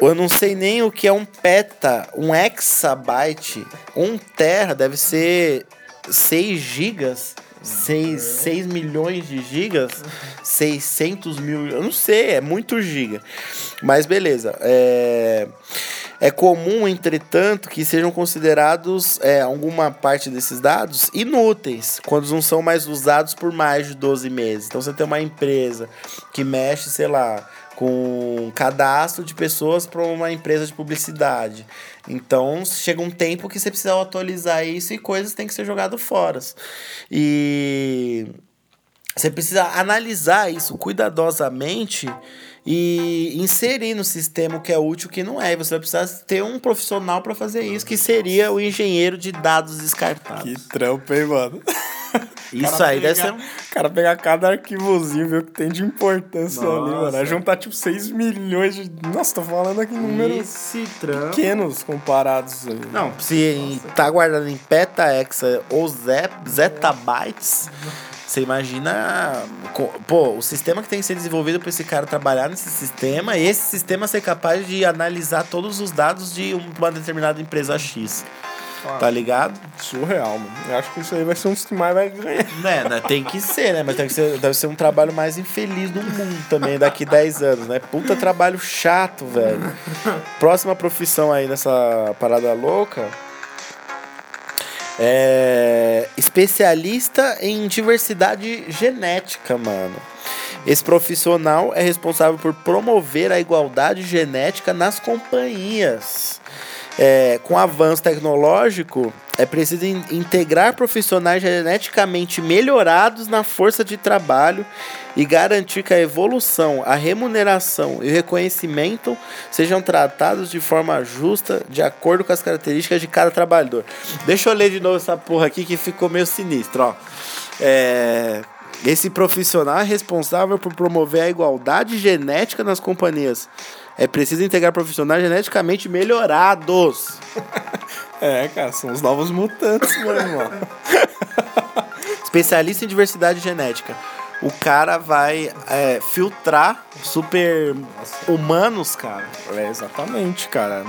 Eu não sei nem o que é um peta, um exabyte. Um terra deve ser 6 gigas. 6, 6 milhões de gigas, 600 mil, eu não sei, é muito giga. Mas beleza, é, é comum, entretanto, que sejam considerados é, alguma parte desses dados inúteis, quando não são mais usados por mais de 12 meses. Então você tem uma empresa que mexe, sei lá, com cadastro de pessoas para uma empresa de publicidade. Então chega um tempo que você precisa atualizar isso e coisas têm que ser jogadas fora. E você precisa analisar isso cuidadosamente e inserir no sistema o que é útil e o que não é. E você vai precisar ter um profissional para fazer isso, que seria o engenheiro de dados descartados. Que trampo, hein, mano? Isso aí deve pegar- ser um... O cara pegar cada arquivozinho, ver o que tem de importância ali, Nossa. mano. É juntar tipo 6 milhões de. Nossa, tô falando aqui números Esse trampo. pequenos comparados. aí. Não, se tá guardado em petahexa ou ze- zettabytes, você imagina. Pô, o sistema que tem que ser desenvolvido para esse cara trabalhar nesse sistema e esse sistema ser capaz de analisar todos os dados de uma determinada empresa X. Tá ligado? Surreal, mano. Eu acho que isso aí vai ser um dos que mais vai ganhar. Né, né, tem que ser, né? Mas tem que ser, deve ser um trabalho mais infeliz do mundo também daqui 10 anos, né? Puta trabalho chato, velho. Próxima profissão aí nessa parada louca. É. Especialista em diversidade genética, mano. Esse profissional é responsável por promover a igualdade genética nas companhias. É, com avanço tecnológico, é preciso in- integrar profissionais geneticamente melhorados na força de trabalho e garantir que a evolução, a remuneração e o reconhecimento sejam tratados de forma justa, de acordo com as características de cada trabalhador. Deixa eu ler de novo essa porra aqui que ficou meio sinistro, ó. É, esse profissional é responsável por promover a igualdade genética nas companhias. É preciso integrar profissionais geneticamente melhorados. É, cara, são os novos mutantes, meu irmão. Especialista em diversidade genética. O cara vai é, filtrar super humanos, cara. É, exatamente, cara.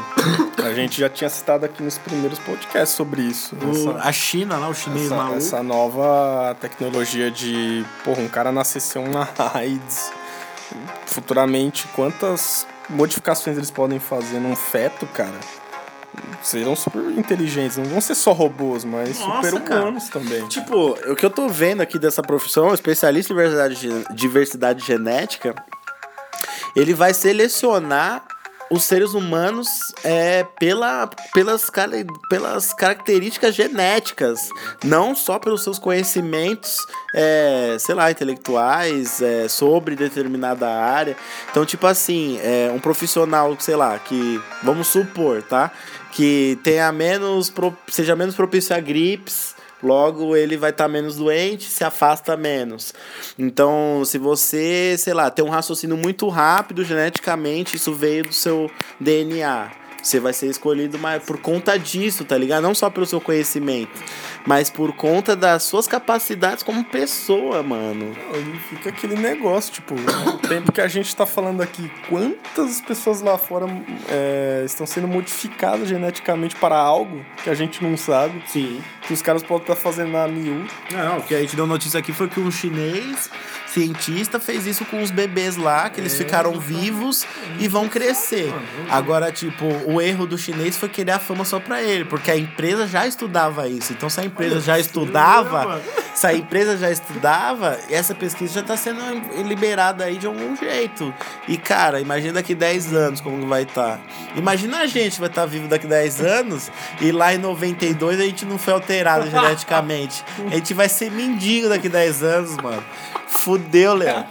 A gente já tinha citado aqui nos primeiros podcasts sobre isso. O- a China lá, o chinês essa, maluco. essa nova tecnologia de, porra, um cara nascer sem uma AIDS. Futuramente, quantas modificações eles podem fazer num feto, cara? Serão super inteligentes, não vão ser só robôs, mas Nossa, super humanos também. Tipo, o que eu tô vendo aqui dessa profissão, especialista em diversidade, diversidade genética, ele vai selecionar os seres humanos é, pela, pelas, cara- pelas características genéticas, não só pelos seus conhecimentos, é, sei lá, intelectuais, é, sobre determinada área. Então, tipo assim, é, um profissional, sei lá, que, vamos supor, tá? Que tenha menos, seja menos propício a gripes, Logo, ele vai estar menos doente, se afasta menos. Então, se você, sei lá, tem um raciocínio muito rápido geneticamente, isso veio do seu DNA. Você vai ser escolhido mais por conta disso, tá ligado? Não só pelo seu conhecimento, mas por conta das suas capacidades como pessoa, mano. E fica aquele negócio, tipo, o tempo que a gente tá falando aqui, quantas pessoas lá fora é, estão sendo modificadas geneticamente para algo que a gente não sabe, Sim. Que os caras podem estar fazendo na miúda. Não, o que a gente deu notícia aqui foi que um chinês cientista fez isso com os bebês lá, que eles ficaram vivos e vão crescer. Agora, tipo, o erro do chinês foi querer a fama só pra ele, porque a empresa já estudava isso. Então, se a empresa já estudava, se a empresa já estudava, essa pesquisa já tá sendo liberada aí de algum jeito. E, cara, imagina daqui 10 anos como vai estar. Imagina a gente vai estar vivo daqui 10 anos e lá em 92 a gente não foi alterado geneticamente. A gente vai ser mendigo daqui 10 anos, mano. Fudeu, Léo.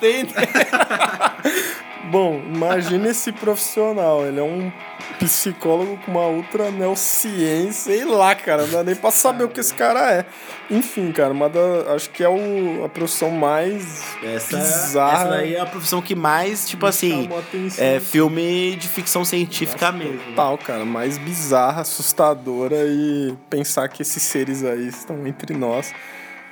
Bom, imagina esse profissional, ele é um psicólogo com uma ultra neociência, sei lá, cara, não dá nem pra saber o que esse cara é. Enfim, cara, uma da, acho que é o, a profissão mais Essa, bizarra. essa daí é a profissão que mais, tipo assim, é filme de ficção científica mesmo. Tal, cara, mais bizarra, assustadora e pensar que esses seres aí estão entre nós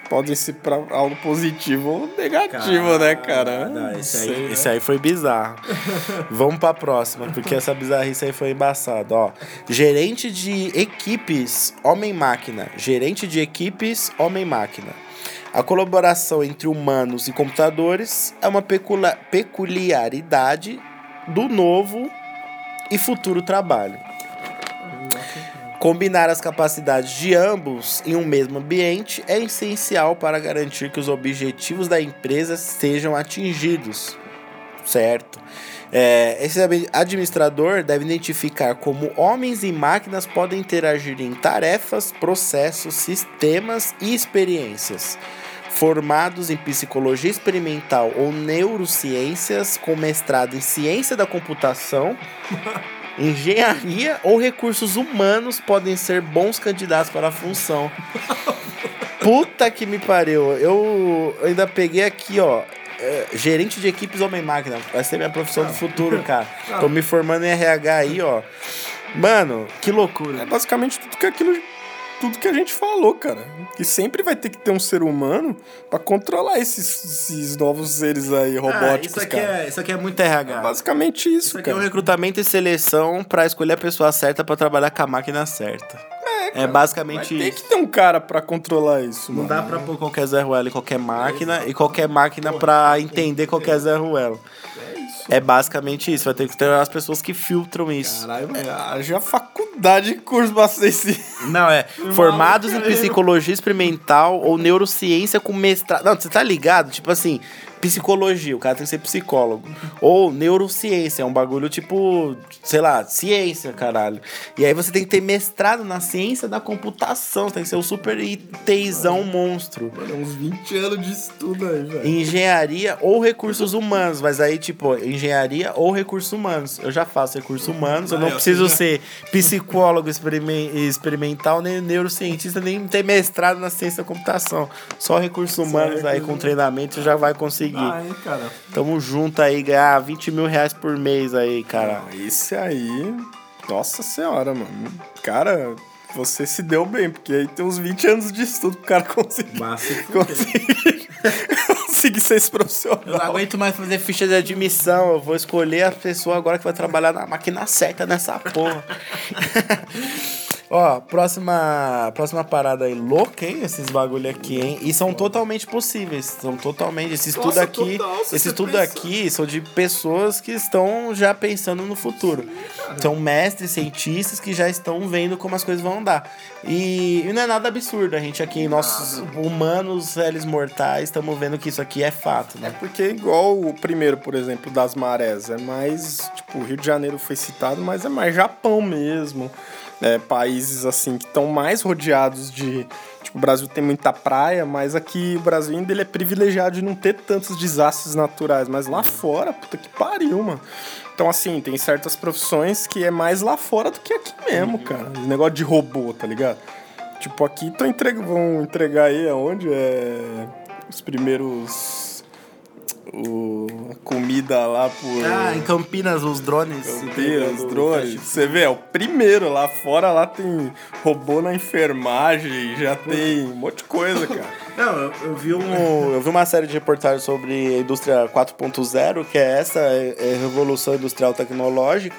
podem ser pra algo positivo ou negativo, né, cara? Não, esse, Sei, aí, né? esse aí foi bizarro. Vamos pra próxima, porque essa bizarrice aí foi embaçada. Ó, gerente de equipes homem-máquina. Gerente de equipes homem-máquina. A colaboração entre humanos e computadores é uma peculiaridade do novo e futuro trabalho. Combinar as capacidades de ambos em um mesmo ambiente é essencial para garantir que os objetivos da empresa sejam atingidos. Certo? É, esse admi- administrador deve identificar como homens e máquinas podem interagir em tarefas, processos, sistemas e experiências. Formados em psicologia experimental ou neurociências, com mestrado em ciência da computação, Engenharia ou recursos humanos podem ser bons candidatos para a função. Puta que me pariu. Eu ainda peguei aqui, ó. é, gerente de equipes homem-máquina. Vai ser minha profissão do futuro, cara. Tô me formando em RH aí, ó. Mano, que É loucura. basicamente tudo que aquilo. Tudo que a gente falou, cara. Que sempre vai ter que ter um ser humano pra controlar esses, esses novos seres aí Ah, robóticos, isso, aqui cara. é, isso aqui é muito RH. É basicamente isso, Isso aqui é um cara. recrutamento e seleção pra escolher a pessoa certa pra trabalhar com a máquina certa. É, É, cara. basicamente Vai ter isso. que ter um cara pra controlar isso, Não mano. dá pra pôr qualquer Zé Ruela em qualquer máquina e qualquer máquina pra entender qualquer Zé Ruela. É basicamente isso. Vai ter que ter as pessoas que filtram isso. Caralho, haja faculdade de curso pra ser. Não, é. Formados em psicologia experimental ou neurociência com mestrado. Não, você tá ligado? Tipo assim, psicologia, o cara tem que ser psicólogo. Ou neurociência, é um bagulho tipo, sei lá, ciência, caralho. E aí você tem que ter mestrado na ciência da computação. Você tem que ser um super ITzão monstro. Mano, uns 20 anos de estudo aí, velho. Engenharia ou recursos humanos, mas aí, tipo, engenharia ou recursos humanos. Eu já faço recursos humanos, eu não preciso ser psicólogo experimen- experimental, nem neurocientista, nem ter mestrado na ciência da computação. Só recursos humanos aí com treinamento você já vai conseguir. Ah, hein, cara. Tamo junto aí, ganhar 20 mil reais por mês aí, cara. Esse aí, nossa senhora, mano. Cara, você se deu bem, porque aí tem uns 20 anos de estudo pro cara conseguir. Conseguir, conseguir ser esse Eu não profissional. aguento mais fazer ficha de admissão. Eu vou escolher a pessoa agora que vai trabalhar na máquina certa nessa porra. Ó, próxima, próxima parada aí, louca, hein? Esses bagulho aqui, hein? E são totalmente possíveis. São totalmente. Esse estudo Nossa, aqui. total, se esse estudo pensa- aqui são de pessoas que estão já pensando no futuro. São mestres, cientistas que já estão vendo como as coisas vão andar. E, e não é nada absurdo. A gente aqui, nossos humanos, réis mortais, estamos vendo que isso aqui é fato, né? Porque igual o primeiro, por exemplo, das marés, é mais, tipo, o Rio de Janeiro foi citado, mas é mais Japão mesmo. É, países assim que estão mais rodeados de. Tipo, o Brasil tem muita praia, mas aqui o Brasil ainda ele é privilegiado de não ter tantos desastres naturais. Mas lá fora, puta que pariu, mano. Então, assim, tem certas profissões que é mais lá fora do que aqui mesmo, cara. Esse negócio de robô, tá ligado? Tipo, aqui tão entreg... vão entregar aí aonde? É. Os primeiros. O... A comida lá por. Ah, em Campinas, os drones. Campinas, drones. Você vê, é o primeiro. Lá fora lá tem robô na enfermagem, já tem um monte de coisa, cara. Não, eu, eu vi um, eu vi uma série de reportagens sobre a indústria 4.0, que é essa é, é revolução industrial tecnológica,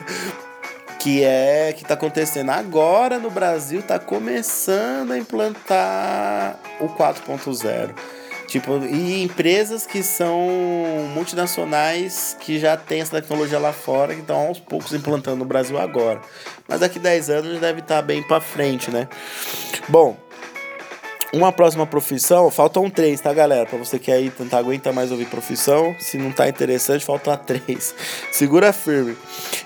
que é que tá acontecendo agora no Brasil, tá começando a implantar o 4.0. Tipo, e empresas que são multinacionais que já tem essa tecnologia lá fora, que estão aos poucos implantando no Brasil agora. Mas daqui 10 anos deve estar bem pra frente, né? Bom, uma próxima profissão, faltam três, tá, galera? Pra você que aí tentar aguentar mais ouvir profissão, se não tá interessante, faltam três. Segura firme.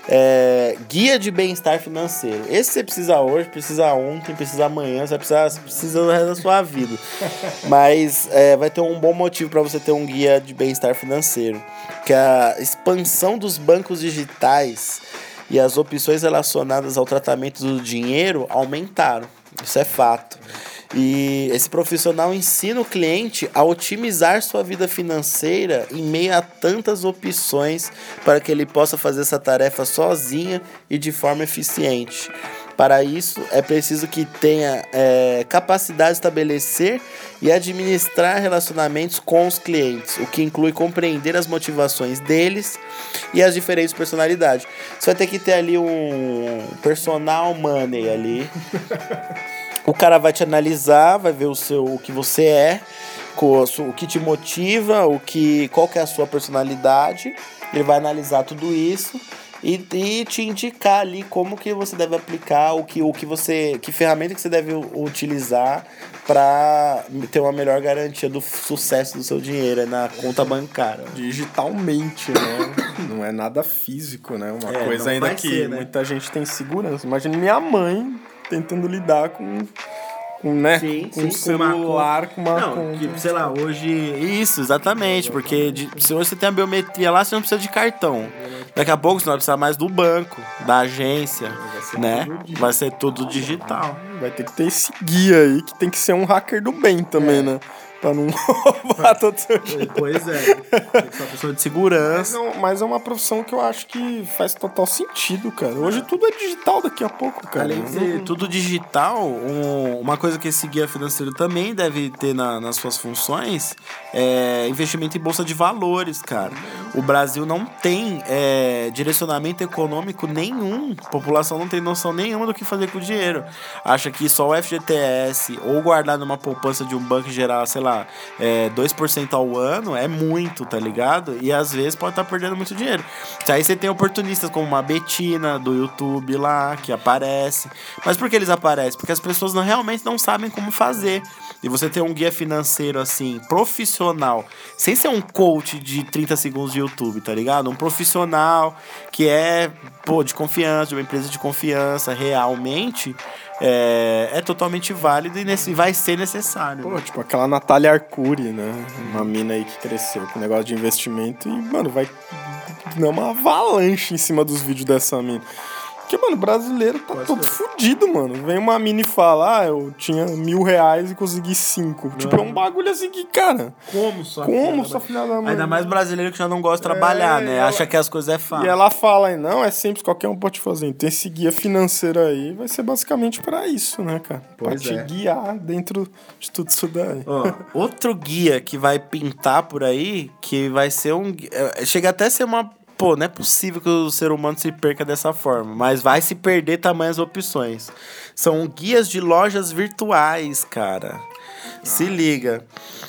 É, guia de bem-estar financeiro. Esse você precisa hoje, precisa ontem, precisa amanhã, você precisa, precisa do resto da sua vida. Mas é, vai ter um bom motivo para você ter um guia de bem-estar financeiro. Que é a expansão dos bancos digitais e as opções relacionadas ao tratamento do dinheiro aumentaram. Isso é fato. E esse profissional ensina o cliente a otimizar sua vida financeira em meio a tantas opções para que ele possa fazer essa tarefa sozinha e de forma eficiente. Para isso, é preciso que tenha é, capacidade de estabelecer e administrar relacionamentos com os clientes, o que inclui compreender as motivações deles e as diferentes personalidades. Você vai ter que ter ali um personal money ali. O cara vai te analisar, vai ver o seu o que você é, o que te motiva, o que qual que é a sua personalidade. Ele vai analisar tudo isso e, e te indicar ali como que você deve aplicar, o que o que você, que ferramenta que você deve utilizar para ter uma melhor garantia do sucesso do seu dinheiro é na conta bancária. Digitalmente, né? Não é nada físico, né? Uma É, coisa ainda que ser, né? muita gente tem segurança. Imagina minha mãe tentando lidar com, com né? Sim, com sim, um com uma celular, com uma. Não, que, sei lá, hoje. Isso, exatamente. Porque de- se hoje você tem a biometria lá, você não precisa de cartão. Daqui a pouco você vai precisar mais do banco, da agência, né? Vai ser tudo digital. Vai ter que ter esse guia aí, que tem que ser um hacker do bem também, né? Pra não roubar todo o seu dinheiro. Pois é. Tem que ser uma pessoa de Mas segurança. é, um- mas é uma profissão que eu acho que faz total sentido, cara. Hoje tudo é digital daqui a pouco, cara. Além de ser tudo digital, um- uma coisa que esse guia financeiro também deve ter na- nas suas funções é investimento em bolsa de valores, cara. O Brasil não tem é, direcionamento econômico nenhum. A população não tem noção nenhuma do que fazer com o dinheiro. Acha que só o FGTS ou guardar numa poupança de um banco gerar, sei lá, é, 2% ao ano é muito, tá ligado? E às vezes pode estar perdendo muito dinheiro. Aí você tem oportunistas como uma Betina do YouTube lá, que aparece. Mas por que eles aparecem? Porque as pessoas não, realmente não sabem como fazer. E você ter um guia financeiro assim, profissional, sem ser um coach de 30 segundos de YouTube, tá ligado? Um profissional que é, pô, de confiança, de uma empresa de confiança, realmente, é, é totalmente válido e nesse, vai ser necessário. Pô, tipo aquela Natália Arcuri, né? Uma mina aí que cresceu com negócio de investimento e, mano, vai dar uma avalanche em cima dos vídeos dessa mina. Porque, mano, brasileiro tá todo fudido, mano. Vem uma mina e fala, ah, eu tinha mil reais e consegui cinco. Tipo, é um bagulho assim que, cara, Como só? como sua filha da mãe? Ainda mais brasileiro que já não gosta de trabalhar, É, né? ela- Acha que as coisas é fácil. E ela fala aí, não, é simples, qualquer um pode fazer. Então esse guia financeiro aí vai ser basicamente pra isso, né, cara? Pois pra te é. guiar dentro de tudo isso daí. Ó, outro guia que vai pintar por aí, que vai ser um. é, Chega até a ser uma. Pô, não é possível que o ser humano se perca dessa forma, mas vai se perder tamanhas opções. São guias de lojas virtuais, cara. Se liga.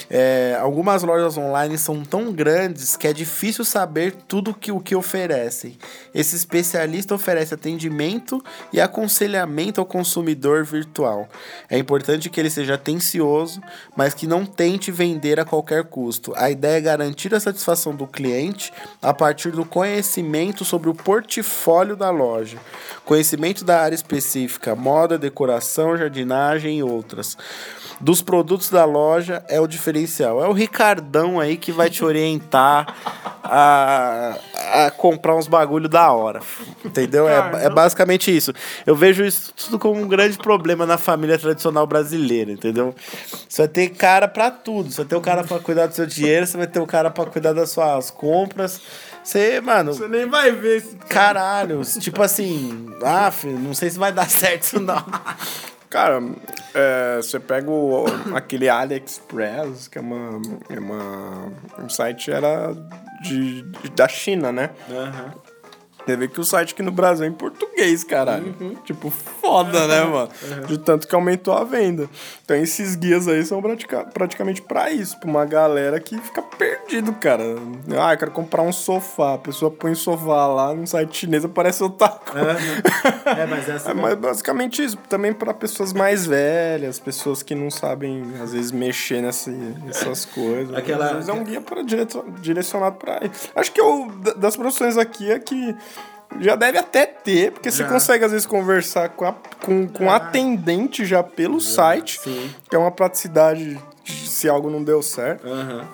É, algumas lojas online são tão grandes que é difícil saber tudo que, o que oferecem. Esse especialista oferece atendimento e aconselhamento ao consumidor virtual. É importante que ele seja atencioso, mas que não tente vender a qualquer custo. A ideia é garantir a satisfação do cliente a partir do conhecimento sobre o portfólio da loja, conhecimento da área específica, moda, decoração, jardinagem e outras. Dos produtos da loja é o diferencial. É o Ricardão aí que vai te orientar a, a comprar uns bagulho da hora. Entendeu? É, é basicamente isso. Eu vejo isso tudo como um grande problema na família tradicional brasileira, entendeu? Você vai ter cara pra tudo. Você vai ter o cara pra cuidar do seu dinheiro, você vai ter o cara pra cuidar das suas compras. Você, mano, Você nem vai ver esse caralho, tipo assim, ah, filho, não sei se vai dar certo isso não. Cara, é, você pega o, aquele AliExpress, que é uma, é uma. Um site era de, de- da China, né? Você vê que o site aqui no Brasil é em português, caralho. Tipo, foda, né, mano? De tanto que aumentou a venda. Então esses guias aí são pratica- praticamente pra isso, pra uma galera que fica perdido, cara. Ah, eu quero comprar um sofá. A pessoa põe o sofá lá no site chinês, aparece outra coisa. É, mas essa É mas basicamente isso. Também para pessoas mais velhas, pessoas que não sabem, às vezes, mexer nessa, nessas coisas. Aquela- Às vezes é um guia pra, direto- direcionado para Acho que eu, da- das profissões aqui é que já deve até ter, porque você Já. consegue, às vezes, conversar com, a, com, com atendente já pelo site, sim. que é uma praticidade de- se algo não deu certo. Aham.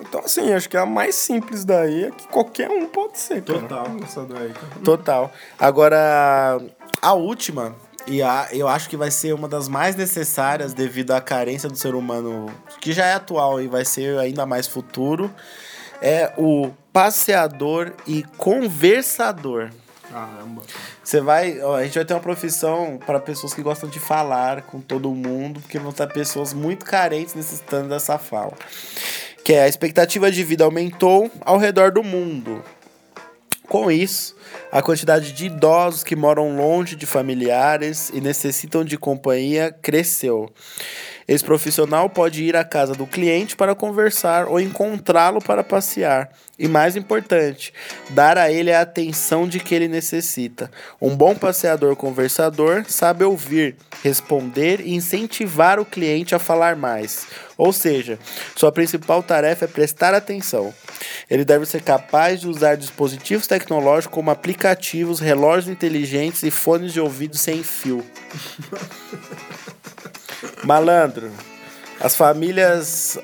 Então, assim, acho que a mais simples daí é que qualquer um pode ser, cara. Total. Essa daí. Total. Agora, a última, e a, eu acho que vai ser uma das mais necessárias devido à carência do ser humano, que já é atual e vai ser ainda mais futuro, é o passeador e conversador. Caramba. Você vai, ó, a gente vai ter uma profissão para pessoas que gostam de falar com todo mundo, porque vão estar pessoas muito carentes necessitando dessa fala. Que é a expectativa de vida aumentou ao redor do mundo. Com isso, a quantidade de idosos que moram longe de familiares e necessitam de companhia cresceu. Esse profissional pode ir à casa do cliente para conversar ou encontrá-lo para passear. E mais importante, dar a ele a atenção de que ele necessita. Um bom passeador conversador sabe ouvir, responder e incentivar o cliente a falar mais. Ou seja, sua principal tarefa é prestar atenção. Ele deve ser capaz de usar dispositivos tecnológicos como aplicativos, relógios inteligentes e fones de ouvido sem fio. Malandro, as famílias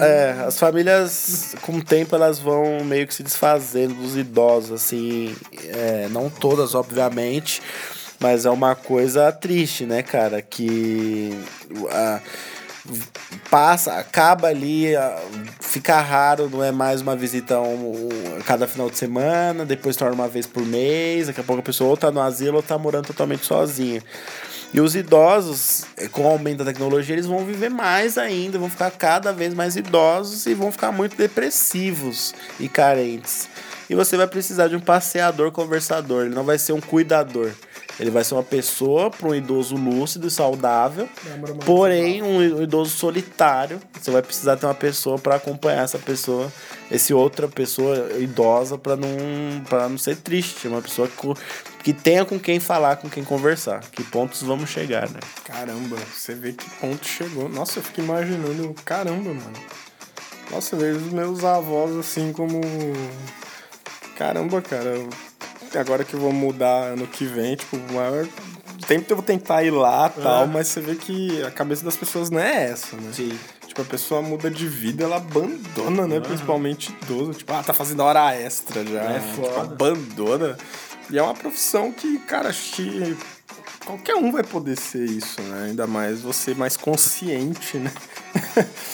é, as famílias, com o tempo, elas vão meio que se desfazendo dos idosos, assim. é, não todas, obviamente, mas é uma coisa triste, né, cara? Que a- passa, acaba ali, ah, fica raro, não é mais uma visita um, um- cada final de semana, depois torna uma vez por mês, daqui a pouco a pessoa ou tá no asilo ou tá morando totalmente sozinha. E os idosos, eh, com o aumento da tecnologia, eles vão viver mais ainda, vão ficar cada vez mais idosos e vão ficar muito depressivos e carentes. E você vai precisar de um passeador conversador, ele não vai ser um cuidador. Ele vai ser uma pessoa para um idoso lúcido e saudável, porém um idoso solitário. Você vai precisar ter uma pessoa para acompanhar essa pessoa, esse outra pessoa idosa para não para não ser triste, uma pessoa que, que tenha com quem falar, com quem conversar. Que pontos vamos chegar, né? Caramba, você vê que ponto chegou. Nossa, eu fico imaginando, caramba, mano. Nossa, eu vejo os meus avós assim como. Caramba, cara. Agora que eu vou mudar ano que vem, tipo, o maior. Tempo eu vou tentar ir lá e tal, mas você vê que a cabeça das pessoas não é essa, né? Sim. Tipo, a pessoa muda de vida, ela abandona, né? Principalmente idoso. Tipo, ah, tá fazendo hora extra já. É Tipo, foda. abandona. E é uma profissão que, cara, acho que qualquer um vai poder ser isso, né? Ainda mais você mais consciente, né?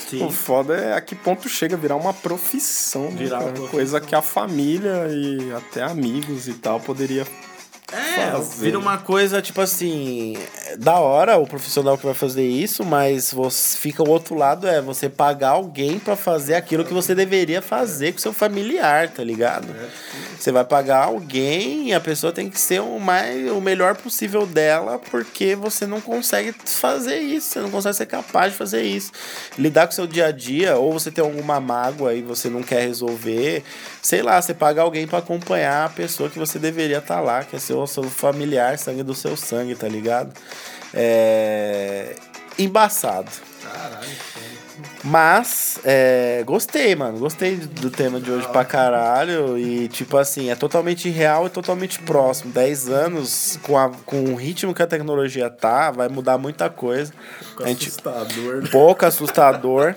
Sim. O foda é a que ponto chega a virar uma profissão, né, Virar uma cara? profissão. Coisa que a família e até amigos e tal poderia É, fazer. vira uma coisa tipo assim, é da hora o profissional que vai fazer isso, mas você fica o outro lado é você pagar alguém pra fazer aquilo que você deveria fazer com seu familiar, tá ligado? Você vai pagar alguém e a pessoa tem que ser o mais o melhor possível dela, porque você não consegue fazer isso, você não consegue ser capaz de fazer isso. Lidar com o seu dia a dia, ou você tem alguma mágoa e você não quer resolver, sei lá, você paga alguém pra acompanhar a pessoa que você deveria estar lá, que é seu, seu familiar, sangue do seu sangue, tá ligado? É. Embaçado. Mas, é, gostei, mano. Gostei do tema de hoje pra caralho. E, tipo assim, é totalmente real e totalmente próximo. 10 anos, com, a, com o ritmo que a tecnologia tá, vai mudar muita coisa. A gente, assustador. pouco assustador.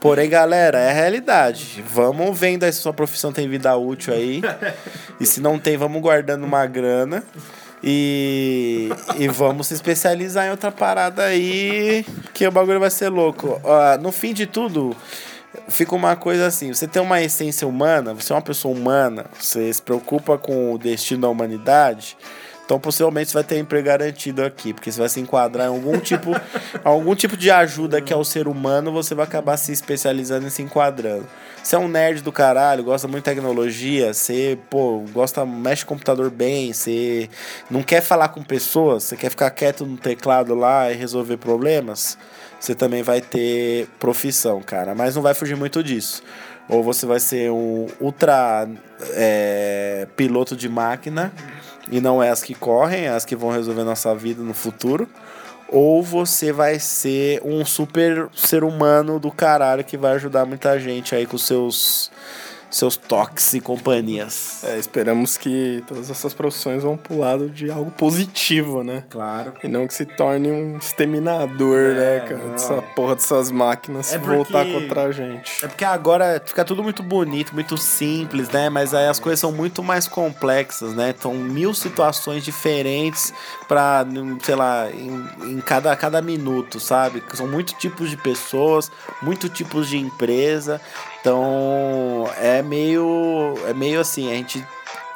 Porém, galera, é a realidade. Vamos vendo aí se sua profissão tem vida útil aí. E se não tem, vamos guardando uma grana. E, e vamos se especializar em outra parada aí, que o bagulho vai ser louco. Ó, no fim de tudo, fica uma coisa assim: você tem uma essência humana, você é uma pessoa humana, você se preocupa com o destino da humanidade. Então, possivelmente, você vai ter emprego garantido aqui, porque você vai se enquadrar em algum tipo, algum tipo de ajuda que é o ser humano, você vai acabar se especializando e se enquadrando. Você é um nerd do caralho, gosta muito de tecnologia, você, pô, gosta, mexe com computador bem, você não quer falar com pessoas, você quer ficar quieto no teclado lá e resolver problemas, você também vai ter profissão, cara. Mas não vai fugir muito disso. Ou você vai ser um ultra é, piloto de máquina, e não é as que correm, é as que vão resolver nossa vida no futuro. Ou você vai ser um super ser humano do caralho que vai ajudar muita gente aí com seus seus toques e companhias. É, esperamos que todas essas profissões vão pro lado de algo positivo, né? Claro. E não que se torne um exterminador, né, cara? não. Dessa porra dessas máquinas É voltar porque- contra a gente. É porque agora fica tudo muito bonito, muito simples, né? Mas aí as coisas são muito mais complexas, né? São mil situações diferentes pra, num, sei lá, em, em cada, cada minuto, sabe? São muitos tipos de pessoas, muitos tipos de empresa. Então é meio. É meio assim, a gente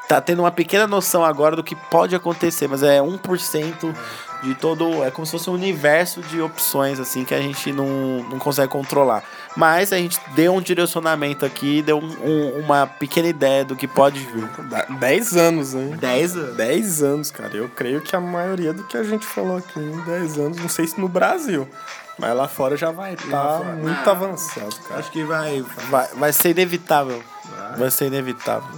tá tendo uma pequena noção agora do que pode acontecer, mas é 1% de todo. É como se fosse um universo de opções, assim, que a gente não, não consegue controlar. Mas a gente deu um direcionamento aqui, deu um- um- uma pequena ideia do que pode vir. 10 anos, hein? 10 anos? 10 anos, cara. Eu creio que a maioria do que a gente falou aqui em 10 anos, não sei se no Brasil, mas lá fora já vai estar fora. muito avançado, cara. Acho que vai, vai, vai ser inevitável. Vai ser inevitável.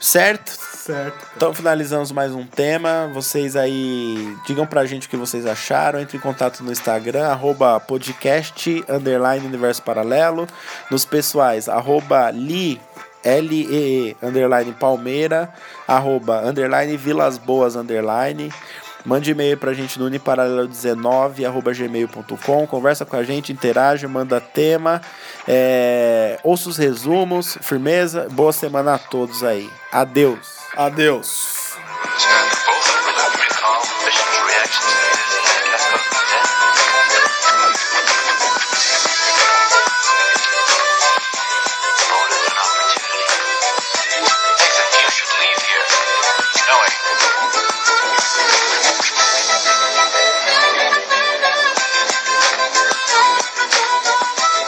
Certo? Certo. Então finalizamos mais um tema. Vocês aí digam pra gente o que vocês acharam. Entre em contato no Instagram, arroba podcast, underline universo paralelo. Nos pessoais, arroba li, L-E-E, underline palmeira, arroba, underline vilas boas, underline. Mande e-mail pra gente no uniparalelo19, arroba gmail.com. Conversa com a gente, interage, manda tema. É, ouça os resumos, firmeza. Boa semana a todos aí. Adeus. Adeus.